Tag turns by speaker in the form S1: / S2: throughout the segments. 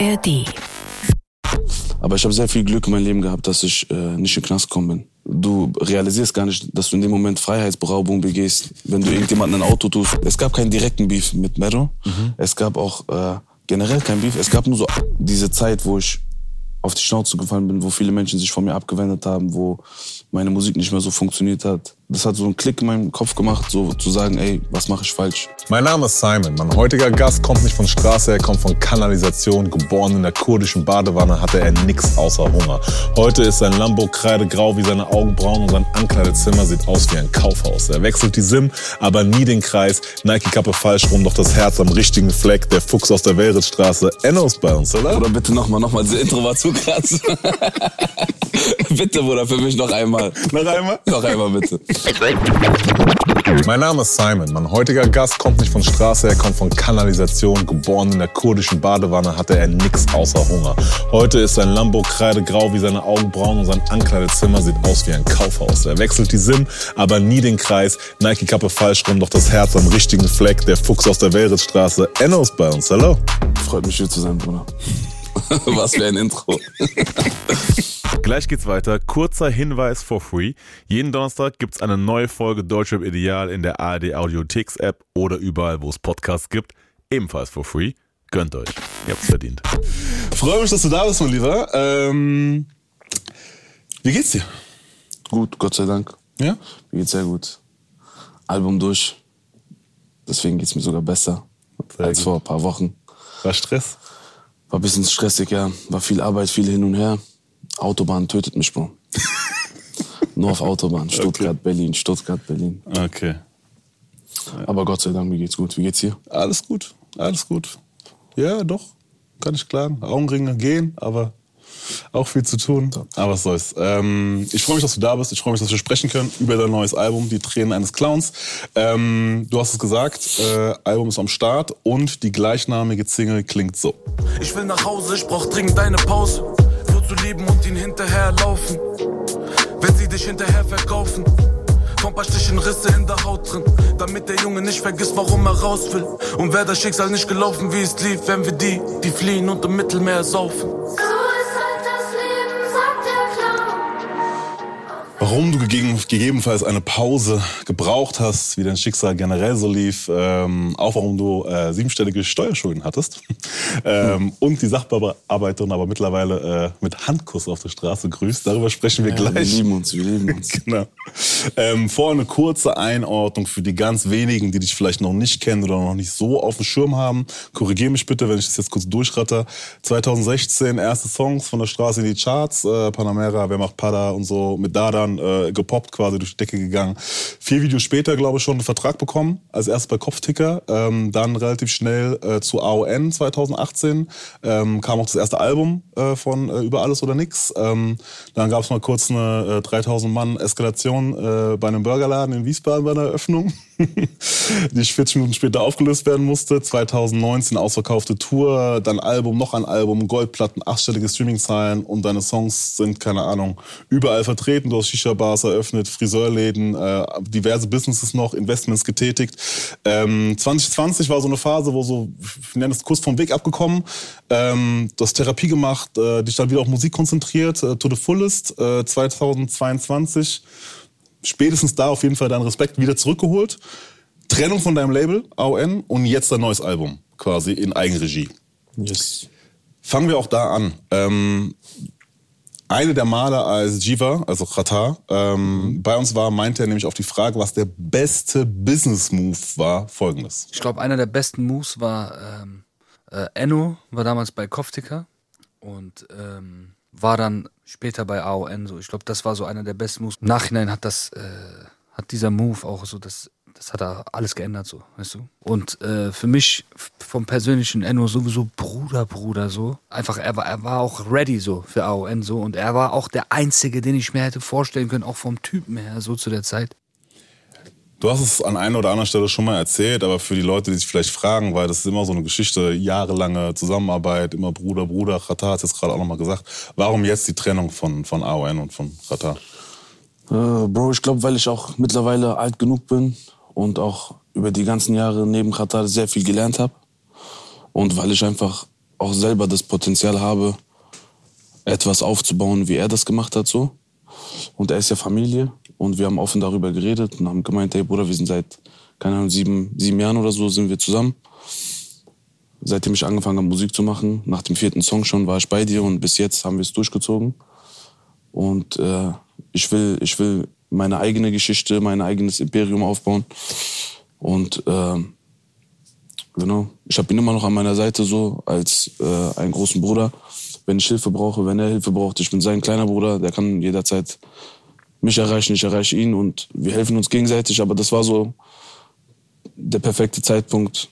S1: ARD.
S2: Aber ich habe sehr viel Glück in meinem Leben gehabt, dass ich äh, nicht in den Knast gekommen bin. Du realisierst gar nicht, dass du in dem Moment Freiheitsberaubung begehst, wenn du irgendjemanden ein Auto tust. Es gab keinen direkten Beef mit Mero. Es gab auch äh, generell kein Beef. Es gab nur so diese Zeit, wo ich auf die Schnauze gefallen bin, wo viele Menschen sich von mir abgewendet haben, wo meine Musik nicht mehr so funktioniert hat. Das hat so einen Klick in meinem Kopf gemacht, so zu sagen, ey, was mache ich falsch?
S3: Mein Name ist Simon. Mein heutiger Gast kommt nicht von Straße, er kommt von Kanalisation. Geboren in der kurdischen Badewanne hatte er nix außer Hunger. Heute ist sein Lambo kreidegrau wie seine Augenbrauen und sein Ankleidezimmer sieht aus wie ein Kaufhaus. Er wechselt die Sim, aber nie den Kreis. Nike-Kappe falsch rum, doch das Herz am richtigen Fleck. Der Fuchs aus der Welritzstraße. Enno ist bei uns, oder?
S2: Oder bitte nochmal, nochmal, das Intro war zu krass. bitte, Bruder, für mich noch einmal.
S3: Noch einmal?
S2: Noch einmal, bitte.
S3: Mein Name ist Simon. Mein heutiger Gast kommt nicht von Straße, er kommt von Kanalisation. Geboren in der kurdischen Badewanne hatte er nix außer Hunger. Heute ist sein Lambo kreidegrau wie seine Augenbrauen und sein Ankleidezimmer sieht aus wie ein Kaufhaus. Er wechselt die Sim, aber nie den Kreis. Nike-Kappe falsch rum, doch das Herz am richtigen Fleck. Der Fuchs aus der Welritzstraße. Enno ist bei uns. Hallo.
S2: Freut mich hier zu sein, Bruder. was für ein Intro.
S3: Gleich geht's weiter. Kurzer Hinweis for free. Jeden Donnerstag gibt's eine neue Folge Deutschrap Ideal in der ARD Audiotheks App oder überall, wo es Podcasts gibt. Ebenfalls for free. Gönnt euch. Ihr habt's verdient. Freue mich, dass du da bist, mein Lieber. Ähm, wie geht's dir?
S2: Gut, Gott sei Dank.
S3: Ja?
S2: Mir geht's sehr gut. Album durch. Deswegen geht's mir sogar besser
S3: Sehr
S2: als
S3: gut.
S2: vor ein paar Wochen.
S3: War Stress?
S2: War ein bisschen stressig, ja. War viel Arbeit, viel hin und her. Autobahn tötet mich, Bro. Nur auf Autobahn. Stuttgart, Berlin, Stuttgart, Berlin.
S3: Okay.
S2: Aber Gott sei Dank, mir geht's gut. Wie geht's dir?
S3: Alles gut. Alles gut. Ja, doch. Kann ich klagen. Augenringe gehen, aber auch viel zu tun. Aber was soll's. Ähm, ich freue mich, dass du da bist. Ich freue mich, dass wir sprechen können über dein neues Album, Die Tränen eines Clowns. Ähm, du hast es gesagt, äh, Album ist am Start und die gleichnamige Single klingt so.
S4: Ich will nach Hause, ich brauch dringend eine Pause. Nur zu leben und ihn hinterherlaufen. Wenn sie dich hinterher verkaufen. Von paar Stichen Risse in der Haut drin. Damit der Junge nicht vergisst, warum er raus will. Und wäre das Schicksal nicht gelaufen, wie es lief, wenn wir die, die fliehen und im Mittelmeer saufen.
S3: Warum du gegeben, gegebenenfalls eine Pause gebraucht hast, wie dein Schicksal generell so lief, ähm, auch warum du äh, siebenstellige Steuerschulden hattest ähm, und die Sachbearbeiterin aber mittlerweile äh, mit Handkuss auf der Straße grüßt. Darüber sprechen wir
S2: Ja, wir
S3: gleich.
S2: lieben uns, wir lieben uns.
S3: Genau. Ähm, vorher eine kurze Einordnung für die ganz wenigen, die dich vielleicht noch nicht kennen oder noch nicht so auf dem Schirm haben. Korrigier mich bitte, wenn ich das jetzt kurz durchratter. 2016 erste Songs von der Straße in die Charts, äh, Panamera, Wer macht Pada und so, mit Dadan äh, gepoppt, quasi durch die Decke gegangen. Vier Videos später, glaube ich, schon einen Vertrag bekommen, als erstes bei Kopfticker, ähm, dann relativ schnell äh, zu AON 2018, ähm, kam auch das erste Album äh, von äh, Über alles oder nix. Ähm, dann gab es mal kurz eine äh, 3000 Mann Eskalation äh, bei einem Burgerladen in Wiesbaden bei einer Eröffnung, die 40 Minuten später aufgelöst werden musste. 2019 ausverkaufte Tour, dann Album, noch ein Album, Goldplatten, achtstellige Streaming-Zahlen und deine Songs sind, keine Ahnung, überall vertreten. Du hast Shisha-Bars eröffnet, Friseurläden, äh, diverse Businesses noch, Investments getätigt. Ähm, 2020 war so eine Phase, wo so, ich nenne es kurz vom Weg abgekommen, ähm, du hast Therapie gemacht, äh, dich dann wieder auf Musik konzentriert, äh, to the fullest. Äh, 2022 spätestens da auf jeden Fall deinen Respekt wieder zurückgeholt. Trennung von deinem Label, AON, und jetzt dein neues Album, quasi in Eigenregie.
S2: Yes.
S3: Fangen wir auch da an. Ähm, eine der Male als Jiva, also Qatar, ähm, bei uns war, meinte er nämlich auf die Frage, was der beste Business-Move war, folgendes.
S5: Ich glaube, einer der besten Moves war ähm, äh, Enno, war damals bei Koftika und ähm, war dann später bei AON. So, ich glaube, das war so einer der besten Moves. Im Nachhinein hat das, äh, hat dieser Move auch so das, das hat da alles geändert, so, weißt du. Und äh, für mich vom persönlichen Enno sowieso Bruder, Bruder so. Einfach, er war, er war auch ready so für AON so und er war auch der einzige, den ich mir hätte vorstellen können, auch vom Typen her so zu der Zeit.
S3: Du hast es an einer oder anderen Stelle schon mal erzählt, aber für die Leute, die sich vielleicht fragen, weil das ist immer so eine Geschichte, jahrelange Zusammenarbeit, immer Bruder, Bruder, Qatar hat es jetzt gerade auch nochmal gesagt. Warum jetzt die Trennung von, von AON und von Qatar?
S2: Äh, Bro, ich glaube, weil ich auch mittlerweile alt genug bin und auch über die ganzen Jahre neben Katar sehr viel gelernt habe. Und weil ich einfach auch selber das Potenzial habe, etwas aufzubauen, wie er das gemacht hat so. Und er ist ja Familie und wir haben offen darüber geredet und haben gemeint, hey Bruder, wir sind seit, keine Ahnung, sieben, sieben Jahren oder so sind wir zusammen. Seitdem ich angefangen habe, Musik zu machen, nach dem vierten Song schon, war ich bei dir und bis jetzt haben wir es durchgezogen. Und äh, ich, will, ich will meine eigene Geschichte, mein eigenes Imperium aufbauen. Und äh, genau, ich habe ihn immer noch an meiner Seite so als äh, einen großen Bruder. Wenn ich Hilfe brauche, wenn er Hilfe braucht, ich bin sein kleiner Bruder, der kann jederzeit mich erreichen, ich erreiche ihn und wir helfen uns gegenseitig. Aber das war so der perfekte Zeitpunkt,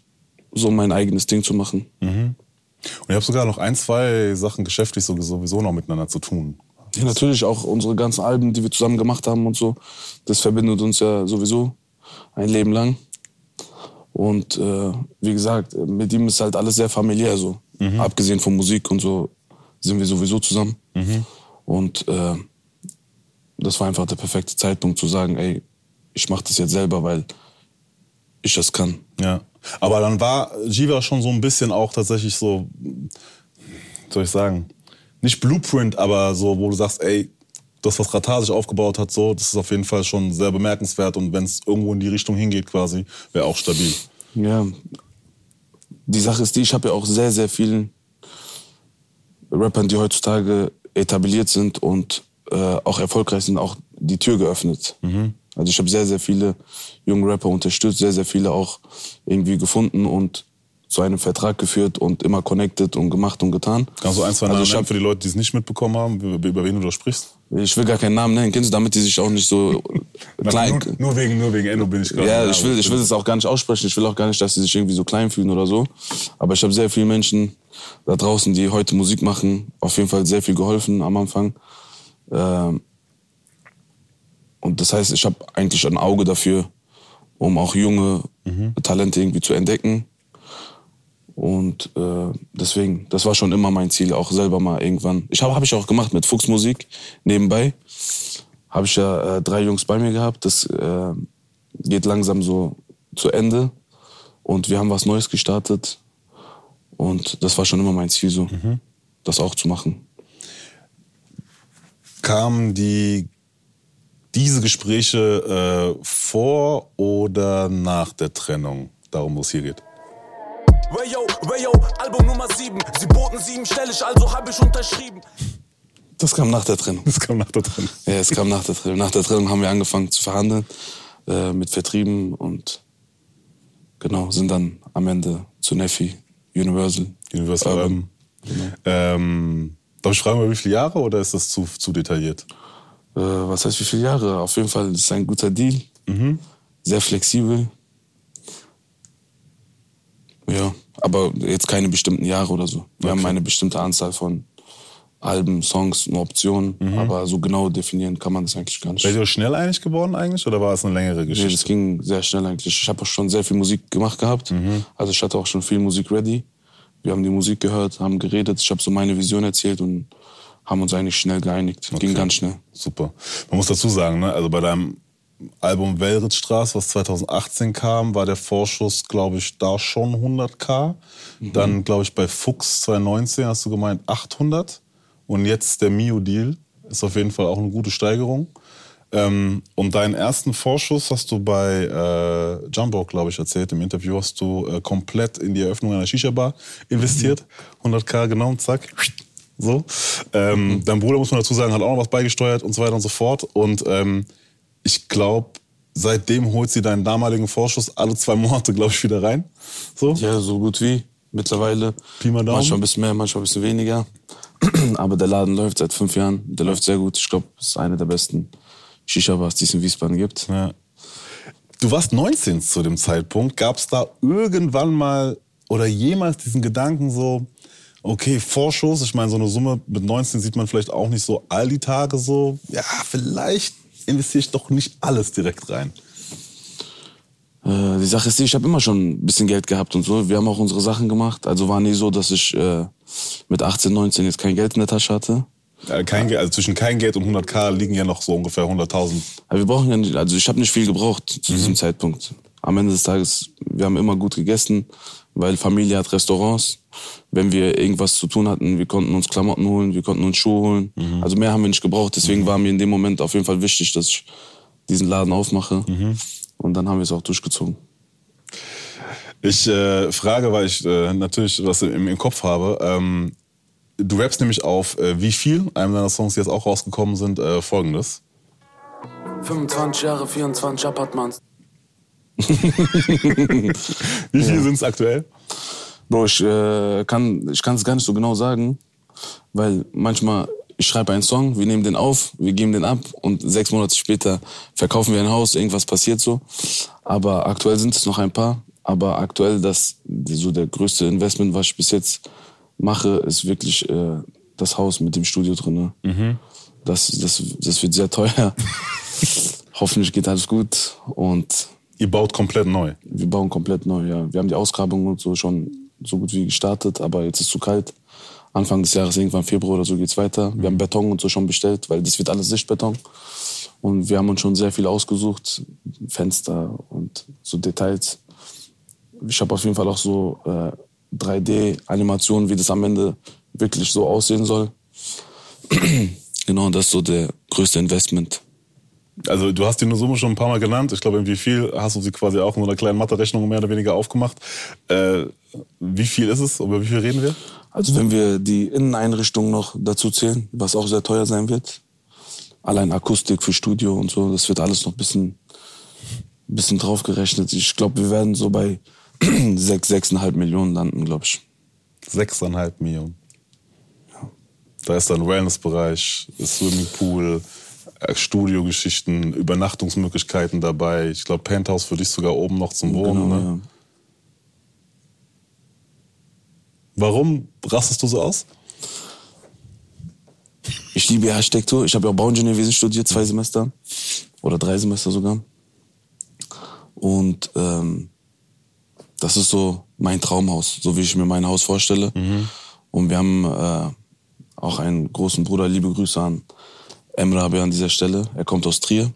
S2: so mein eigenes Ding zu machen.
S3: Und ihr habt sogar noch ein, zwei Sachen geschäftlich so- sowieso noch miteinander zu tun.
S2: Ja, natürlich auch unsere ganzen Alben, die wir zusammen gemacht haben und so. Das verbindet uns ja sowieso ein Leben lang. Und äh, wie gesagt, mit ihm ist halt alles sehr familiär so. Abgesehen von Musik und so sind wir sowieso zusammen. Und äh, das war einfach der perfekte Zeitpunkt zu sagen, ey, ich mach das jetzt selber, weil ich das kann.
S3: Ja. Aber dann war Jiva schon so ein bisschen auch tatsächlich so, soll ich sagen, nicht Blueprint, aber so, wo du sagst, ey, das, was Ratar sich aufgebaut hat, so, das ist auf jeden Fall schon sehr bemerkenswert und wenn es irgendwo in die Richtung hingeht quasi, wäre auch stabil.
S2: Ja, die Sache ist die, ich habe ja auch sehr, sehr vielen Rappern, die heutzutage etabliert sind und äh, auch erfolgreich sind, auch die Tür geöffnet. Also ich habe sehr, sehr viele junge Rapper unterstützt, sehr, sehr viele auch irgendwie gefunden und zu einem Vertrag geführt und immer connected und gemacht und getan.
S3: Kannst du ein, zwei
S2: Also
S3: Namen
S2: ich
S3: nennen für die Leute, die es nicht mitbekommen haben, über, wen du da sprichst?
S2: Ich will gar keinen Namen nennen, kennst du, damit die sich auch nicht so klein...
S3: Nur, nur wegen, nur wegen Enno bin ich gerade.
S2: Ja, ich will, ich will das auch gar nicht aussprechen. Ich will auch gar nicht, dass sie sich irgendwie so klein fühlen oder so. Aber ich habe sehr viele Menschen da draußen, die heute Musik machen, auf jeden Fall sehr viel geholfen am Anfang. Ähm, und das heißt, ich habe eigentlich ein Auge dafür, um auch junge Talente irgendwie zu entdecken. Und äh, deswegen, das war schon immer mein Ziel, auch selber mal irgendwann. Ich habe hab ich auch gemacht mit Fuchsmusik nebenbei. Habe ich ja äh, drei Jungs bei mir gehabt. Das äh, geht langsam so zu Ende. Und wir haben was Neues gestartet. Und das war schon immer mein Ziel, so, das auch zu machen.
S3: Kamen die, diese Gespräche äh, vor oder nach der Trennung? Darum, wo es hier geht.
S4: Wayo, wayo, Album Nummer 7. Sie boten siebenstellig, also hab ich unterschrieben.
S2: Das kam nach der Trennung.
S3: Das kam nach der Trennung.
S2: Ja, es kam nach der Trennung. Nach der Trennung haben wir angefangen zu verhandeln äh, mit Vertrieben und genau, sind dann am Ende zu Neffi, Universal.
S3: Universal Urban. Ähm, darf ich fragen, wie viele Jahre oder ist das zu, zu detailliert?
S2: Äh, was heißt wie viele Jahre? Auf jeden Fall ist es ein guter Deal. Sehr flexibel. Ja, aber jetzt keine bestimmten Jahre oder so. Wir haben eine bestimmte Anzahl von Alben, Songs, eine Option, aber so genau definieren kann man das eigentlich gar nicht.
S3: Seid ihr schnell einig geworden eigentlich oder war es eine längere
S2: Nee, das
S3: Geschichte?
S2: ging sehr schnell eigentlich. Ich habe auch schon sehr viel Musik gemacht gehabt. Also ich hatte auch schon viel Musik ready. Wir haben die Musik gehört, haben geredet. Ich habe so meine Vision erzählt und haben uns eigentlich schnell geeinigt. Ging
S3: Okay.
S2: ganz schnell.
S3: Super. Man muss dazu sagen, ne, also bei deinem Album Wellritzstraße, was 2018 kam, war der Vorschuss, glaube ich, da schon 100k. Dann, glaube ich, bei Fuchs 2019 hast du gemeint 800. Und jetzt der Mio-Deal ist auf jeden Fall auch eine gute Steigerung. Ähm, und deinen ersten Vorschuss hast du bei äh, Jumbo, glaube ich, erzählt. Im Interview hast du äh, komplett in die Eröffnung einer Shisha-Bar investiert. 100k genommen, zack. So. Ähm, Dein Bruder, muss man dazu sagen, hat auch noch was beigesteuert und so weiter und so fort. Und ähm, ich glaube, seitdem holt sie deinen damaligen Vorschuss alle zwei Monate, glaube ich, wieder rein. So.
S2: Ja, so gut wie mittlerweile.
S3: Pi mal Daumen.
S2: Manchmal ein bisschen mehr, manchmal ein bisschen weniger. Aber der Laden läuft seit fünf Jahren. Der läuft sehr gut. Ich glaube, es ist eine der besten Shisha-Bars, die es in Wiesbaden gibt.
S3: Ja. Du warst 19 zu dem Zeitpunkt. Gab es da irgendwann mal oder jemals diesen Gedanken so, okay, Vorschuss, ich meine, so eine Summe mit 19 sieht man vielleicht auch nicht so all die Tage so, ja, vielleicht investiere ich doch nicht alles direkt rein.
S2: Äh, die Sache ist die, ich habe immer schon ein bisschen Geld gehabt und so. Wir haben auch unsere Sachen gemacht. Also war nie so, dass ich äh, mit 18, 19 jetzt kein Geld in der Tasche hatte.
S3: Äh, Kein, also zwischen kein Geld und 100k liegen ja noch so ungefähr 100.000.
S2: Aber wir brauchen ja nicht, also ich habe nicht viel gebraucht zu
S3: Mhm.
S2: diesem Zeitpunkt. am Ende des Tages, wir haben immer gut gegessen, weil Familie hat Restaurants. Wenn wir irgendwas zu tun hatten, wir konnten uns Klamotten holen, wir konnten uns Schuhe holen. Also mehr haben wir nicht gebraucht. Deswegen war mir in dem Moment auf jeden Fall wichtig, dass ich diesen Laden aufmache. Und dann haben wir es auch durchgezogen.
S3: Ich äh, frage, weil ich äh, natürlich was im, im Kopf habe. Ähm, du rappst nämlich auf äh, Wie viel, einem deiner Songs, die jetzt auch rausgekommen sind, äh, folgendes.
S4: 25 Jahre, 24 Apartments.
S3: Wie viel sind es aktuell?
S2: Bro, ich äh, kann es gar nicht so genau sagen, weil manchmal ich schreibe einen Song, wir nehmen den auf, wir geben den ab und sechs Monate später verkaufen wir ein Haus, irgendwas passiert so. Aber aktuell sind es noch ein paar. Aber aktuell das so der größte Investment, was ich bis jetzt mache, ist wirklich äh, das Haus mit dem Studio drin. Das, das, das wird sehr teuer. Hoffentlich geht alles gut und
S3: Ihr baut komplett neu.
S2: wir bauen komplett neu, ja. Wir haben die Ausgrabung und so schon so gut wie gestartet, aber jetzt ist zu kalt. Anfang des Jahres, irgendwann Februar oder so geht's weiter. Wir haben Beton und so schon bestellt, weil das wird alles Sichtbeton. Und wir haben uns schon sehr viel ausgesucht, Fenster und so Details. Ich habe auf jeden Fall auch so äh, 3D-Animationen, wie das am Ende wirklich so aussehen soll. genau, das ist so der größte Investment.
S3: Also du hast die Summe schon ein paar Mal genannt. Ich glaube, wie viel hast du sie quasi auch in so einer kleinen Mathe-Rechnung mehr oder weniger aufgemacht. Äh, wie viel ist es? Über wie viel reden wir?
S2: Also wenn wir die Inneneinrichtung noch dazu zählen, was auch sehr teuer sein wird, allein Akustik für Studio und so, das wird alles noch ein bisschen, bisschen draufgerechnet. Ich glaube, wir werden so bei sechs, sechseinhalb Millionen landen, glaube ich.
S3: Sechseinhalb Millionen. Da ist dann Wellnessbereich, Swimmingpool, Studiogeschichten, Übernachtungsmöglichkeiten dabei. Ich glaube, Penthouse für dich sogar oben noch zum Wohnen.
S2: Genau,
S3: ne?
S2: ja.
S3: Warum rastest du so aus?
S2: Ich liebe Architektur. Ich habe ja auch Bauingenieurwesen studiert, zwei Semester. Oder drei Semester sogar. Und ähm, das ist so mein Traumhaus, so wie ich mir mein Haus vorstelle. Und wir haben äh, auch einen großen Bruder, liebe Grüße an Emre Abi an dieser Stelle. Er kommt aus Trier.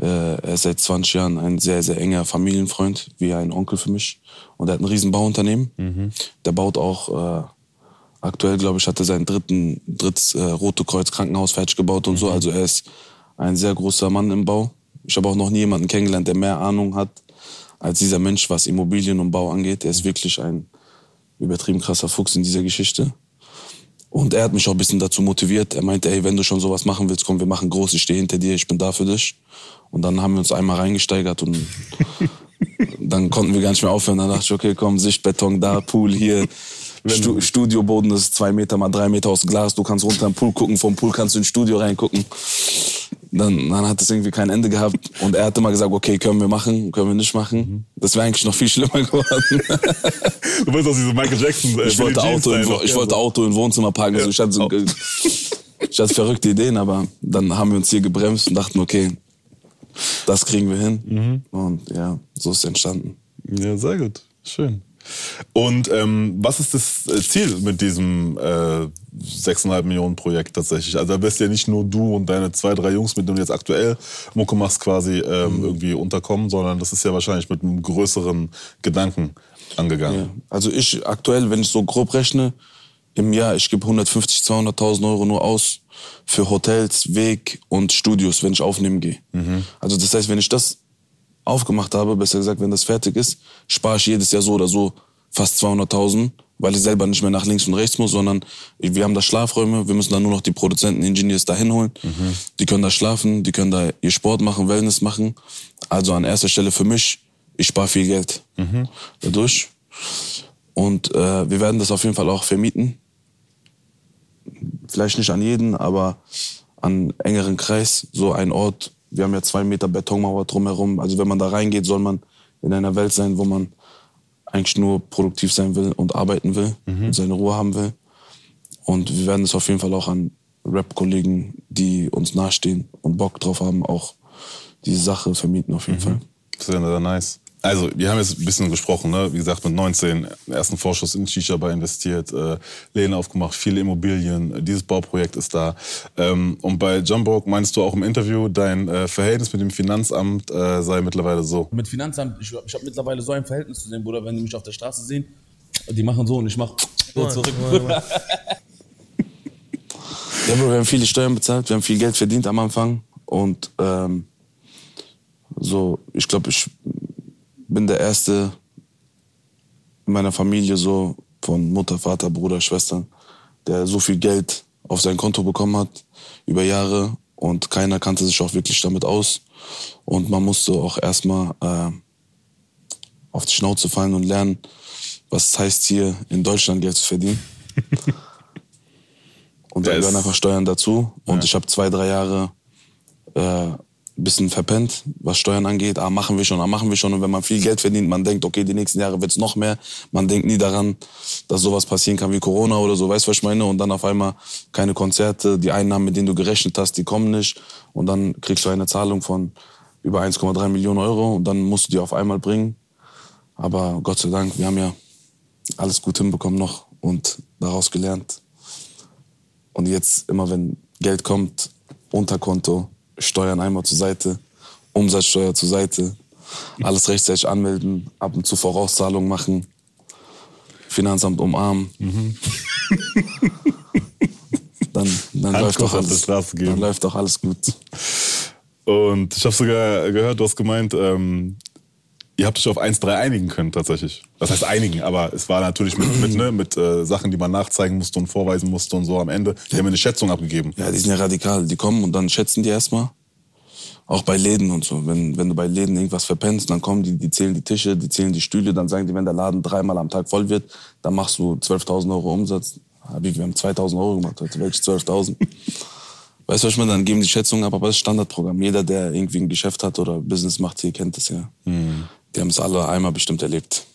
S2: Äh, er ist seit 20 Jahren ein sehr, sehr enger Familienfreund, wie ein Onkel für mich. Und er hat ein riesen Bauunternehmen. Der baut auch, äh, aktuell glaube ich, hat er sein dritten, drittes äh, Rote Kreuz Krankenhaus fertig gebaut und so. Also er ist ein sehr großer Mann im Bau. Ich habe auch noch nie jemanden kennengelernt, der mehr Ahnung hat als dieser Mensch, was Immobilien und Bau angeht. Er ist wirklich ein übertrieben krasser Fuchs in dieser Geschichte. Und er hat mich auch ein bisschen dazu motiviert. Er meinte, ey, wenn du schon sowas machen willst, komm, wir machen groß, ich stehe hinter dir, ich bin da für dich. Und dann haben wir uns einmal reingesteigert und dann konnten wir gar nicht mehr aufhören. Dann dachte ich, okay, komm, Sichtbeton da, Pool hier. Stu Studioboden ist zwei Meter mal drei Meter aus Glas. Du kannst runter im Pool gucken, vom Pool kannst du ins Studio reingucken. Dann, dann hat es irgendwie kein Ende gehabt. Und er hat immer gesagt, okay, können wir machen, können wir nicht machen. Das wäre eigentlich noch viel schlimmer geworden.
S3: Du bist aus diesem Michael Jackson. Äh,
S2: Ich wollte, Auto, in, ich
S3: Ja,
S2: wollte. Auto in Wohnzimmer parken. Also ich, hatte so, ich hatte verrückte Ideen, aber dann haben wir uns hier gebremst und dachten, okay, das kriegen wir hin. Und ja, so ist es entstanden.
S3: Ja, sehr gut. Schön. Und ähm, was ist das äh, Ziel mit diesem äh, 6,5 Millionen Projekt tatsächlich? Also da wirst ja nicht nur du und deine zwei, drei Jungs, mit denen du jetzt aktuell Mucke machst, quasi ähm, irgendwie unterkommen, sondern das ist ja wahrscheinlich mit einem größeren Gedanken angegangen.
S2: Ja. Also ich aktuell, wenn ich so grob rechne, im Jahr, ich gebe 150, 200.000 Euro nur aus für Hotels, Weg und Studios, wenn ich aufnehmen gehe. Also das heißt, wenn ich das aufgemacht habe, besser gesagt, wenn das fertig ist, spare ich jedes Jahr so oder so fast 200.000, weil ich selber nicht mehr nach links und rechts muss, sondern wir haben da Schlafräume, wir müssen dann nur noch die Produzenten, Engineers da hinholen. Die können da schlafen, die können da ihr Sport machen, Wellness machen. Also an erster Stelle für mich, ich spare viel Geld dadurch. Und äh, wir werden das auf jeden Fall auch vermieten. Vielleicht nicht an jeden, aber an engeren Kreis. So ein Ort, wir haben ja zwei Meter Betonmauer drumherum. Also wenn man da reingeht, soll man in einer Welt sein, wo man eigentlich nur produktiv sein will und arbeiten will und seine Ruhe haben will. Und wir werden es auf jeden Fall auch an Rap-Kollegen, die uns nahestehen und Bock drauf haben, auch diese Sache vermieten auf jeden Fall.
S3: Das ja nice. Also, wir haben jetzt ein bisschen gesprochen, ne? wie gesagt, mit 19 ersten Vorschuss in Shisha-Bar investiert, äh, Läden aufgemacht, viele Immobilien, dieses Bauprojekt ist da. Ähm, und bei Jumbo meinst du auch im Interview, dein äh, Verhältnis mit dem Finanzamt äh, sei mittlerweile so.
S2: Mit Finanzamt, ich, ich habe mittlerweile so ein Verhältnis zu dem Bruder, wenn die mich auf der Straße sehen, die machen so und ich mach so zurück. Ja, Bro, wir haben viele Steuern bezahlt, wir haben viel Geld verdient am Anfang und ähm, so, ich glaube, ich bin der Erste in meiner Familie so von Mutter, Vater, Bruder, Schwestern, der so viel Geld auf sein Konto bekommen hat über Jahre und keiner kannte sich auch wirklich damit aus und man musste auch erstmal äh, auf die Schnauze fallen und lernen, was es heißt hier in Deutschland Geld zu verdienen. Und da
S3: Das-
S2: gehören einfach Steuern dazu. Und
S3: Ja.
S2: ich habe zwei, drei Jahre äh, bisschen verpennt, was Steuern angeht. Ah, machen wir schon, ah, machen wir schon. Und wenn man viel Geld verdient, man denkt, okay, die nächsten Jahre wird's noch mehr. Man denkt nie daran, dass sowas passieren kann wie Corona oder so, weißt du, was ich meine? Und dann auf einmal keine Konzerte, die Einnahmen, mit denen du gerechnet hast, die kommen nicht. Und dann kriegst du eine Zahlung von über 1,3 Millionen Euro und dann musst du die auf einmal bringen. Aber Gott sei Dank, wir haben ja alles gut hinbekommen noch und daraus gelernt. Und jetzt immer wenn Geld kommt, Unterkonto, Steuern einmal zur Seite, Umsatzsteuer zur Seite, alles rechtzeitig anmelden, ab und zu Vorauszahlungen machen, Finanzamt umarmen. Dann, dann, läuft doch alles, dann läuft doch alles gut.
S3: Und ich habe sogar gehört, du hast gemeint, ähm, ihr habt euch auf 1,3 einigen können tatsächlich. Das heißt einigen, aber es war natürlich mit, mit, ne, mit äh, Sachen, die man nachzeigen musste und vorweisen musste und so am Ende. Die haben mir eine Schätzung abgegeben.
S2: Ja, die sind ja radikal. Die kommen und dann schätzen die erstmal. Auch bei Läden und so. Wenn, wenn du bei Läden irgendwas verpennst, dann kommen die, die zählen die Tische, die zählen die Stühle, dann sagen die, wenn der Laden dreimal am Tag voll wird, dann machst du 12.000 Euro Umsatz. Habibi, wir haben 2.000 Euro gemacht heute. Welche 12.000? Weißt du, was ich meine? Dann geben die Schätzungen ab, aber das ist Standardprogramm. Jeder, der irgendwie ein Geschäft hat oder Business macht hier, kennt das ja. Die haben es alle einmal bestimmt erlebt.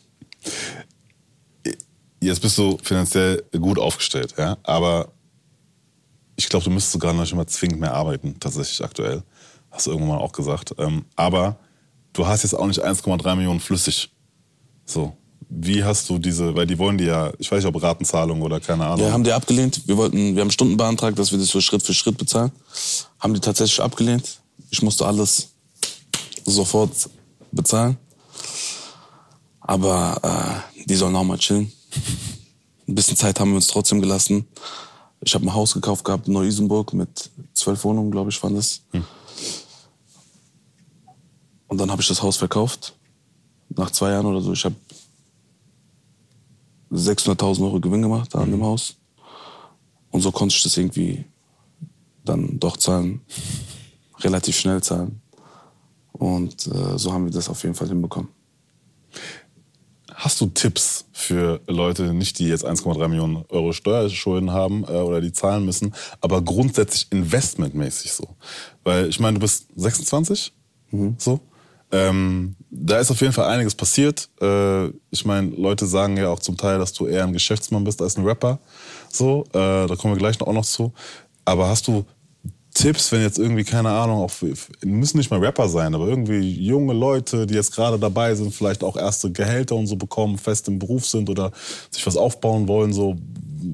S3: Jetzt bist du finanziell gut aufgestellt, ja, aber ich glaube, du müsstest sogar noch nicht immer zwingend mehr arbeiten, tatsächlich aktuell. Hast du irgendwann mal auch gesagt. Ähm, aber du hast jetzt auch nicht 1,3 Millionen flüssig. So. Wie hast du diese, weil die wollen die ja, ich weiß nicht, ob Ratenzahlung oder keine Ahnung.
S2: Ja, haben die abgelehnt. Wir wollten, wir haben Stunden beantragt, dass wir das so Schritt für Schritt bezahlen. Haben die tatsächlich abgelehnt. Ich musste alles sofort bezahlen. Aber äh, die sollen auch mal chillen. Ein bisschen Zeit haben wir uns trotzdem gelassen. Ich habe ein Haus gekauft gehabt in Neu-Isenburg mit zwölf Wohnungen, glaube ich, waren das. Und dann habe ich das Haus verkauft. Nach zwei Jahren oder so. Ich habe 600.000 Euro Gewinn gemacht an dem Haus. Und so konnte ich das irgendwie dann doch zahlen, relativ schnell zahlen. Und äh, so haben wir das auf jeden Fall hinbekommen.
S3: Hast du Tipps für Leute, nicht die jetzt 1,3 Millionen Euro Steuerschulden haben äh, oder die zahlen müssen, aber grundsätzlich investmentmäßig so? Weil ich meine, du bist 26, so. Ähm, da ist auf jeden Fall einiges passiert. Äh, ich meine, Leute sagen ja auch zum Teil, dass du eher ein Geschäftsmann bist als ein Rapper. So, äh, da kommen wir gleich noch auch noch zu. Aber hast du Tipps, wenn jetzt irgendwie, keine Ahnung, auch müssen nicht mal Rapper sein, aber irgendwie junge Leute, die jetzt gerade dabei sind, vielleicht auch erste Gehälter und so bekommen, fest im Beruf sind oder sich was aufbauen wollen, so,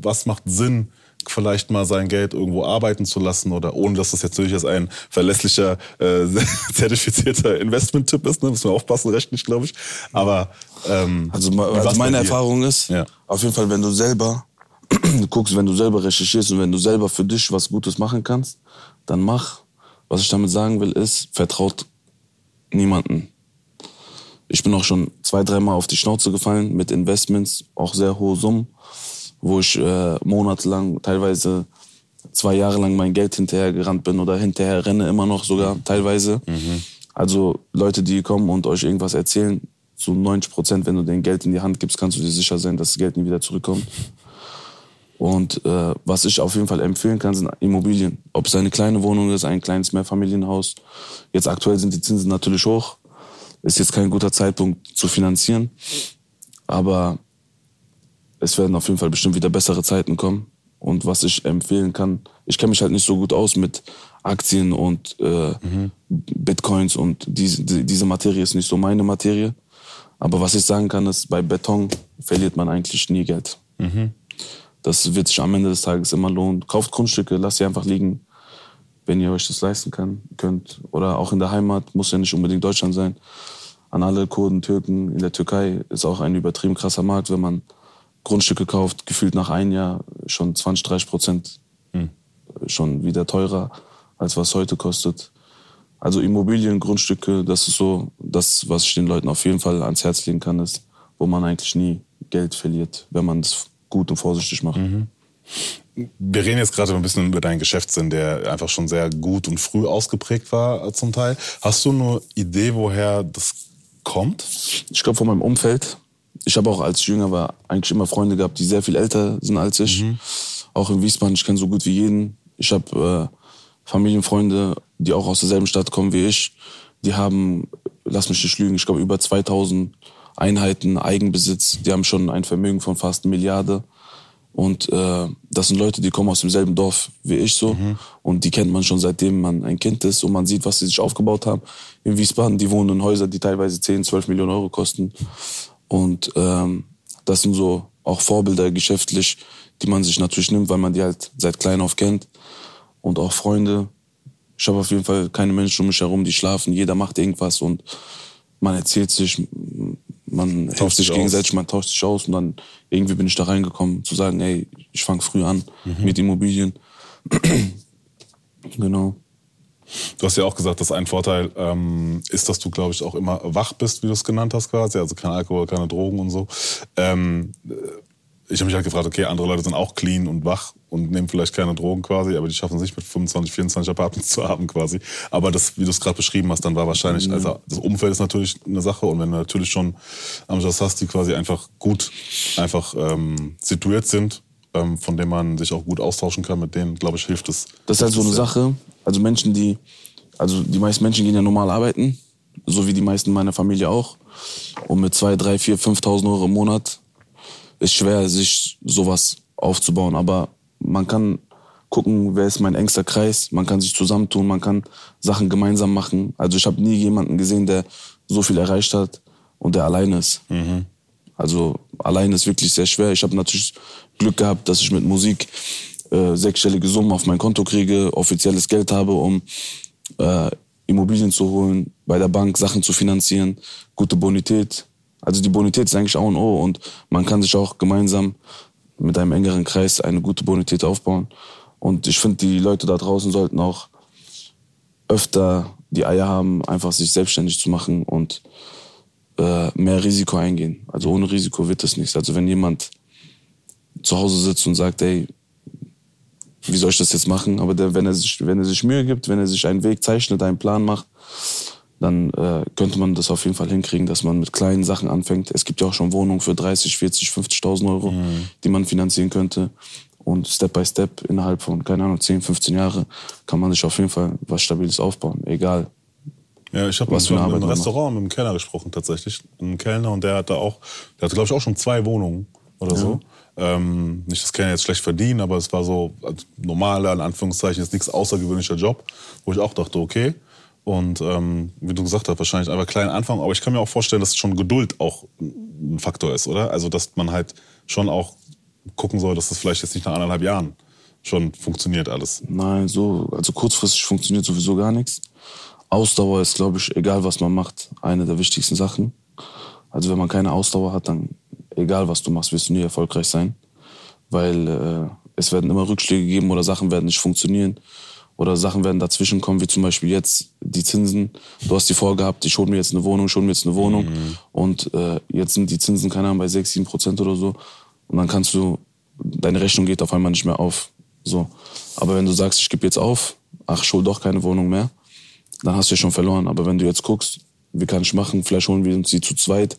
S3: was macht Sinn, vielleicht mal sein Geld irgendwo arbeiten zu lassen oder ohne, dass das jetzt natürlich als ein verlässlicher, äh, zertifizierter Investment-Tipp ist, ne? müssen wir aufpassen, rechtlich, glaube ich. Aber ähm,
S2: Also, also meine? Erfahrung ist,
S3: Ja.
S2: auf jeden Fall, wenn du selber guckst, wenn du selber recherchierst und wenn du selber für dich was Gutes machen kannst, dann mach. Was ich damit sagen will, ist, vertraut niemanden. Ich bin auch schon zwei, dreimal auf die Schnauze gefallen mit Investments, auch sehr hohe Summen, wo ich äh, monatelang, teilweise zwei Jahre lang mein Geld hinterher gerannt bin oder hinterher renne immer noch sogar teilweise. Also Leute, die kommen und euch irgendwas erzählen, zu 90 Prozent, wenn du denen Geld in die Hand gibst, kannst du dir sicher sein, dass das Geld nie wieder zurückkommt. Und äh, was ich auf jeden Fall empfehlen kann, sind Immobilien. Ob es eine kleine Wohnung ist, ein kleines Mehrfamilienhaus. Jetzt aktuell sind die Zinsen natürlich hoch. Ist jetzt kein guter Zeitpunkt zu finanzieren. Aber es werden auf jeden Fall bestimmt wieder bessere Zeiten kommen. Und was ich empfehlen kann, ich kenne mich halt nicht so gut aus mit Aktien und äh, Bitcoins und diese, die- diese Materie ist nicht so meine Materie. Aber was ich sagen kann, ist, bei Beton verliert man eigentlich nie Geld. Das wird sich am Ende des Tages immer lohnen. Kauft Grundstücke, lasst sie einfach liegen, wenn ihr euch das leisten kann, könnt. Oder auch in der Heimat, muss ja nicht unbedingt Deutschland sein. An alle Kurden, Türken in der Türkei ist auch ein übertrieben krasser Markt, wenn man Grundstücke kauft, gefühlt nach einem Jahr schon 20, 30 Prozent schon wieder teurer, als was heute kostet. Also Immobilien, Grundstücke, das ist so das, was ich den Leuten auf jeden Fall ans Herz legen kann, ist, wo man eigentlich nie Geld verliert, wenn man es gut und vorsichtig macht.
S3: Wir reden jetzt gerade ein bisschen über deinen Geschäftssinn, der einfach schon sehr gut und früh ausgeprägt war äh, zum Teil. Hast du eine Idee, woher das kommt?
S2: Ich glaube von meinem Umfeld. Ich habe auch als Jünger war eigentlich immer Freunde gehabt, die sehr viel älter sind als ich. Auch in Wiesbaden, ich kenne so gut wie jeden. Ich habe äh, Familienfreunde, die auch aus derselben Stadt kommen wie ich. Die haben, lass mich nicht lügen, ich glaube über 2000 Einheiten Eigenbesitz. Die haben schon ein Vermögen von fast eine Milliarde. Und äh, das sind Leute, die kommen aus demselben Dorf wie ich so. Und die kennt man schon seitdem man ein Kind ist. Und man sieht, was sie sich aufgebaut haben. In Wiesbaden, die wohnen in Häusern, die teilweise 10, 12 Millionen Euro kosten. Und ähm, das sind so auch Vorbilder geschäftlich, die man sich natürlich nimmt, weil man die halt seit klein auf kennt. Und auch Freunde. Ich habe auf jeden Fall keine Menschen um mich herum, die schlafen. Jeder macht irgendwas und man erzählt sich, man hilft sich
S3: sich aus.
S2: gegenseitig, man tauscht sich aus und dann irgendwie bin ich da reingekommen, zu sagen, ey, ich fange früh an mit Immobilien. genau.
S3: Du hast ja auch gesagt, dass ein Vorteil ähm, ist, dass du, glaube ich, auch immer wach bist, wie du es genannt hast quasi. Also kein Alkohol, keine Drogen und so. Ähm, äh, ich habe mich halt gefragt, okay, andere Leute sind auch clean und wach und nehmen vielleicht keine Drogen quasi, aber die schaffen es nicht mit 25, 24 Apartments zu haben quasi. Aber das, wie du es gerade beschrieben hast, dann war wahrscheinlich, also das Umfeld ist natürlich eine Sache und wenn du natürlich schon Amjas hast, die quasi einfach gut, einfach ähm, situiert sind, ähm, von denen man sich auch gut austauschen kann, mit denen, glaube ich, hilft es.
S2: Das ist halt so eine Sache. Also Menschen, die, also die meisten Menschen gehen ja normal arbeiten, so wie die meisten meiner Familie auch. Und mit zwei, drei, vier, 5.000 Euro im Monat ist schwer, sich sowas aufzubauen. Aber man kann gucken, wer ist mein engster Kreis. Man kann sich zusammentun, man kann Sachen gemeinsam machen. Also ich habe nie jemanden gesehen, der so viel erreicht hat und der alleine ist. Also allein ist wirklich sehr schwer. Ich habe natürlich Glück gehabt, dass ich mit Musik äh, sechsstellige Summen auf mein Konto kriege, offizielles Geld habe, um äh, Immobilien zu holen, bei der Bank Sachen zu finanzieren, gute Bonität. Also die Bonität ist eigentlich A und O und man kann sich auch gemeinsam mit einem engeren Kreis eine gute Bonität aufbauen. Und ich finde, die Leute da draußen sollten auch öfter die Eier haben, einfach sich selbstständig zu machen und äh, mehr Risiko eingehen. Also ohne Risiko wird das nichts. Also wenn jemand zu Hause sitzt und sagt, ey, wie soll ich das jetzt machen? Aber der, wenn, er sich, wenn er sich Mühe gibt, wenn er sich einen Weg zeichnet, einen Plan macht, dann äh, könnte man das auf jeden Fall hinkriegen, dass man mit kleinen Sachen anfängt. Es gibt ja auch schon Wohnungen für 30, 40, 50.000 Euro, die man finanzieren könnte. Und Step by Step innerhalb von, keine Ahnung, 10, 15 Jahre kann man sich auf jeden Fall was Stabiles aufbauen. Egal.
S3: Ja, ich habe mit
S2: eine
S3: einem Restaurant mit einem Kellner gesprochen tatsächlich. Ein Kellner und der hatte auch, der hatte glaube ich auch schon zwei Wohnungen oder so. Ähm, nicht, dass Kellner jetzt schlecht verdienen, aber es war so also normaler, in Anführungszeichen, ist nichts außergewöhnlicher Job, wo ich auch dachte, okay. Und ähm, wie du gesagt hast, wahrscheinlich einfach klein anfangen. Aber ich kann mir auch vorstellen, dass schon Geduld auch ein Faktor ist, oder? Also, dass man halt schon auch gucken soll, dass das vielleicht jetzt nicht nach anderthalb Jahren schon funktioniert alles.
S2: Nein, so, also kurzfristig funktioniert sowieso gar nichts. Ausdauer ist, glaube ich, egal was man macht, eine der wichtigsten Sachen. Also wenn man keine Ausdauer hat, dann egal was du machst, wirst du nie erfolgreich sein. Weil äh, es werden immer Rückschläge geben oder Sachen werden nicht funktionieren. Oder Sachen werden dazwischen kommen, wie zum Beispiel jetzt die Zinsen. Du hast die vorgehabt, ich hole mir jetzt eine Wohnung, ich hole mir jetzt eine Wohnung. Und äh, jetzt sind die Zinsen, keine Ahnung, bei 6, 7 Prozent oder so. Und dann kannst du, deine Rechnung geht auf einmal nicht mehr auf. So. Aber wenn du sagst, ich gebe jetzt auf, ach, ich hol doch keine Wohnung mehr, dann hast du ja schon verloren. Aber wenn du jetzt guckst, wie kann ich machen, vielleicht holen wir uns die zu zweit,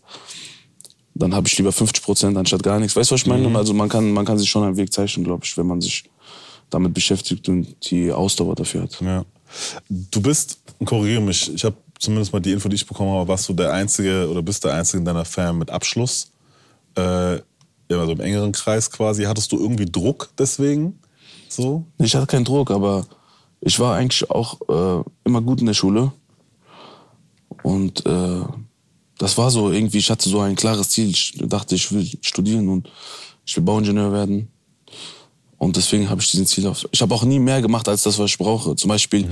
S2: dann habe ich lieber 50 Prozent anstatt gar nichts. Weißt du, was ich meine? Also man kann, man kann sich schon einen Weg zeichnen, glaube ich, wenn man sich damit beschäftigt und die Ausdauer dafür hat.
S3: Ja. Du bist, korrigiere mich, ich habe zumindest mal die Info, die ich bekommen habe, warst du der Einzige oder bist der Einzige in deiner Fam mit Abschluss. Äh, ja, also im engeren Kreis quasi. Hattest du irgendwie Druck deswegen? So?
S2: Ich hatte keinen Druck, aber ich war eigentlich auch äh, immer gut in der Schule. Und äh, das war so irgendwie, ich hatte so ein klares Ziel. Ich dachte, ich will studieren und ich will Bauingenieur werden. Und deswegen habe ich diesen Ziel auf. Ich habe auch nie mehr gemacht als das, was ich brauche. Zum Beispiel,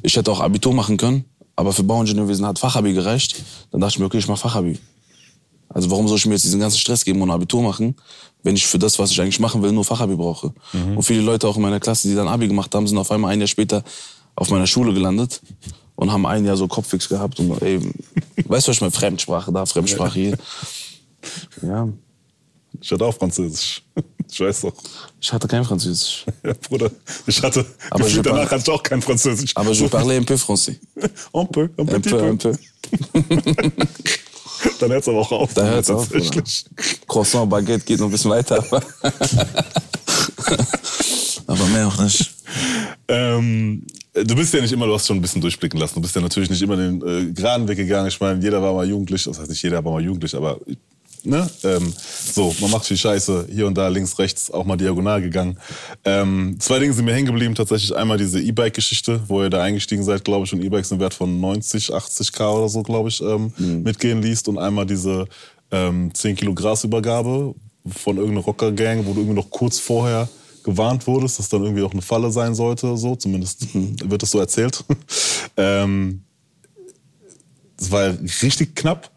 S2: ich hätte auch Abitur machen können, aber für Bauingenieurwesen hat Fachabi gereicht. Dann dachte ich mir, okay, ich mach Fachabi. Also warum soll ich mir jetzt diesen ganzen Stress geben und Abitur machen, wenn ich für das, was ich eigentlich machen will, nur Fachabi brauche? Und viele Leute auch in meiner Klasse, die dann Abi gemacht haben, sind auf einmal ein Jahr später auf meiner Schule gelandet und haben ein Jahr so Kopfwix gehabt und ey, weißt du, was ich meine? Fremdsprache da, Fremdsprache hier. Ja,
S3: Ich hatte auch Französisch. Ich weiß doch.
S2: ich hatte kein Französisch.
S3: Ja, Bruder, ich hatte,
S2: Aber je
S3: danach hatte ich auch kein Französisch.
S2: Aber je parlais un peu français.
S3: Un peu, un petit peu,
S2: un peu.
S3: Dann hört's aber auch auf.
S2: Da hört's auf,
S3: tatsächlich.
S2: Croissant, Baguette geht noch ein bisschen weiter. Aber, aber mehr auch nicht.
S3: Ähm, du bist ja nicht immer, du hast schon ein bisschen durchblicken lassen. Du bist ja natürlich nicht immer den äh, geraden Weg gegangen. Ich meine, jeder war mal jugendlich. Das heißt nicht jeder war mal jugendlich, aber ne? Ähm, so, man macht viel Scheiße. Hier und da, links, rechts, auch mal diagonal gegangen. Ähm, zwei Dinge sind mir hängen geblieben. Tatsächlich einmal diese E-Bike-Geschichte, wo ihr da eingestiegen seid, glaube ich, und E-Bikes im Wert von 90, 80k oder so, glaube ich, ähm, mitgehen liest. Und einmal diese ähm, 10 Kilo Grasübergabe von irgendeiner Rocker-Gang, wo du irgendwie noch kurz vorher gewarnt wurdest, dass dann irgendwie auch eine Falle sein sollte, so zumindest wird das so erzählt. ähm, es war richtig knapp.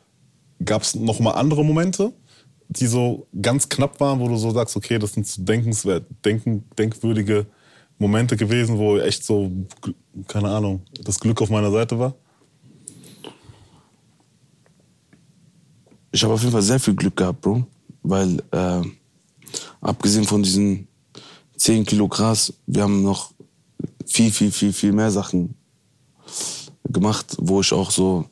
S3: Gab es noch mal andere Momente, die so ganz knapp waren, wo du so sagst, okay, das sind so denkenswert, denken, denkwürdige Momente gewesen, wo echt so, keine Ahnung, das Glück auf meiner Seite war?
S2: Ich habe auf jeden Fall sehr viel Glück gehabt, Bro. Weil, äh, abgesehen von diesen 10 Kilo Gras, wir haben noch viel, viel, viel, viel mehr Sachen gemacht, wo ich auch so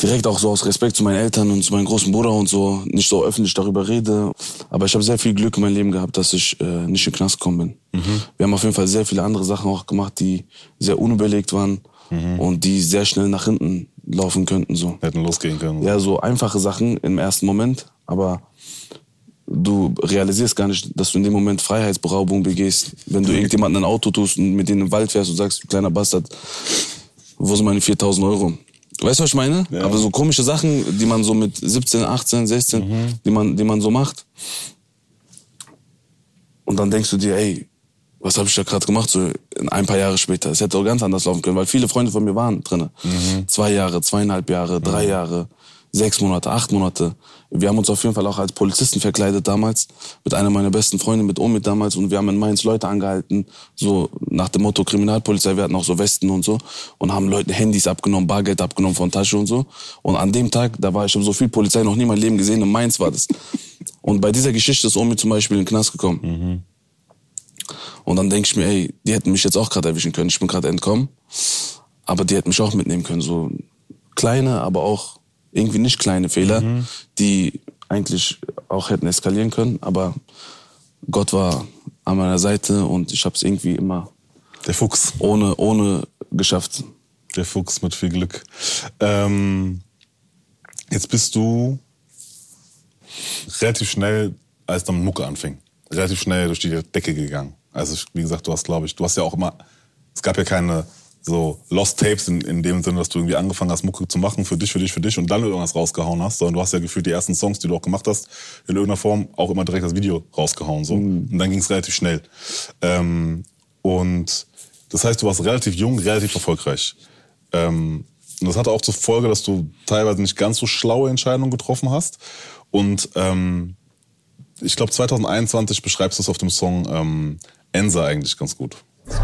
S2: direkt auch so aus Respekt zu meinen Eltern und zu meinem großen Bruder und so nicht so öffentlich darüber rede. Aber ich habe sehr viel Glück in meinem Leben gehabt, dass ich äh, nicht in den Knast gekommen bin. Wir haben auf jeden Fall sehr viele andere Sachen auch gemacht, die sehr unüberlegt waren und die sehr schnell nach hinten laufen könnten. So.
S3: Hätten losgehen können.
S2: Ja, so einfache Sachen im ersten Moment, aber du realisierst gar nicht, dass du in dem Moment Freiheitsberaubung begehst. Wenn du irgendjemanden ein Auto tust und mit denen im Wald fährst und sagst, du kleiner Bastard, wo sind meine 4000 Euro? Weißt du, was ich meine?
S3: Ja.
S2: Aber so komische Sachen, die man so mit 17, 18, 16, die, man, die man so macht. Und dann denkst du dir, ey, was habe ich da gerade gemacht? So ein paar Jahre später. Es hätte auch ganz anders laufen können, weil viele Freunde von mir waren drin. Zwei Jahre, zweieinhalb Jahre, drei Jahre, sechs Monate, acht Monate. Wir haben uns auf jeden Fall auch als Polizisten verkleidet damals. Mit einer meiner besten Freunde, mit Omid damals. Und wir haben in Mainz Leute angehalten. So nach dem Motto Kriminalpolizei. Wir hatten auch so Westen und so. Und haben Leuten Handys abgenommen, Bargeld abgenommen von Tasche und so. Und an dem Tag, da war ich, habe so viel Polizei noch nie in meinem Leben gesehen. In Mainz war das. Und bei dieser Geschichte ist Omid zum Beispiel in den Knast gekommen. Und dann denke ich mir, ey, die hätten mich jetzt auch gerade erwischen können. Ich bin gerade entkommen. Aber die hätten mich auch mitnehmen können. So kleine, aber auch irgendwie nicht kleine Fehler, die eigentlich auch hätten eskalieren können. Aber Gott war an meiner Seite und ich habe es irgendwie immer
S3: Der Fuchs.
S2: ohne, ohne geschafft.
S3: Der Fuchs mit viel Glück. Ähm, jetzt bist du relativ schnell, als dann Mucke anfing, relativ schnell durch die Decke gegangen. Also wie gesagt, du hast, glaube ich, du hast ja auch immer, es gab ja keine so Lost Tapes in, in dem Sinne, dass du irgendwie angefangen hast, Mucke zu machen für dich, für dich, für dich und dann irgendwas rausgehauen hast, sondern du hast ja gefühlt die ersten Songs, die du auch gemacht hast, in irgendeiner Form auch immer direkt das Video rausgehauen. So. Und dann ging es relativ schnell. Ähm, und das heißt, du warst relativ jung, relativ erfolgreich. Ähm, und das hatte auch zur Folge, dass du teilweise nicht ganz so schlaue Entscheidungen getroffen hast. Und ähm, ich glaube, 2021 beschreibst du es auf dem Song ähm, Ensa eigentlich ganz gut.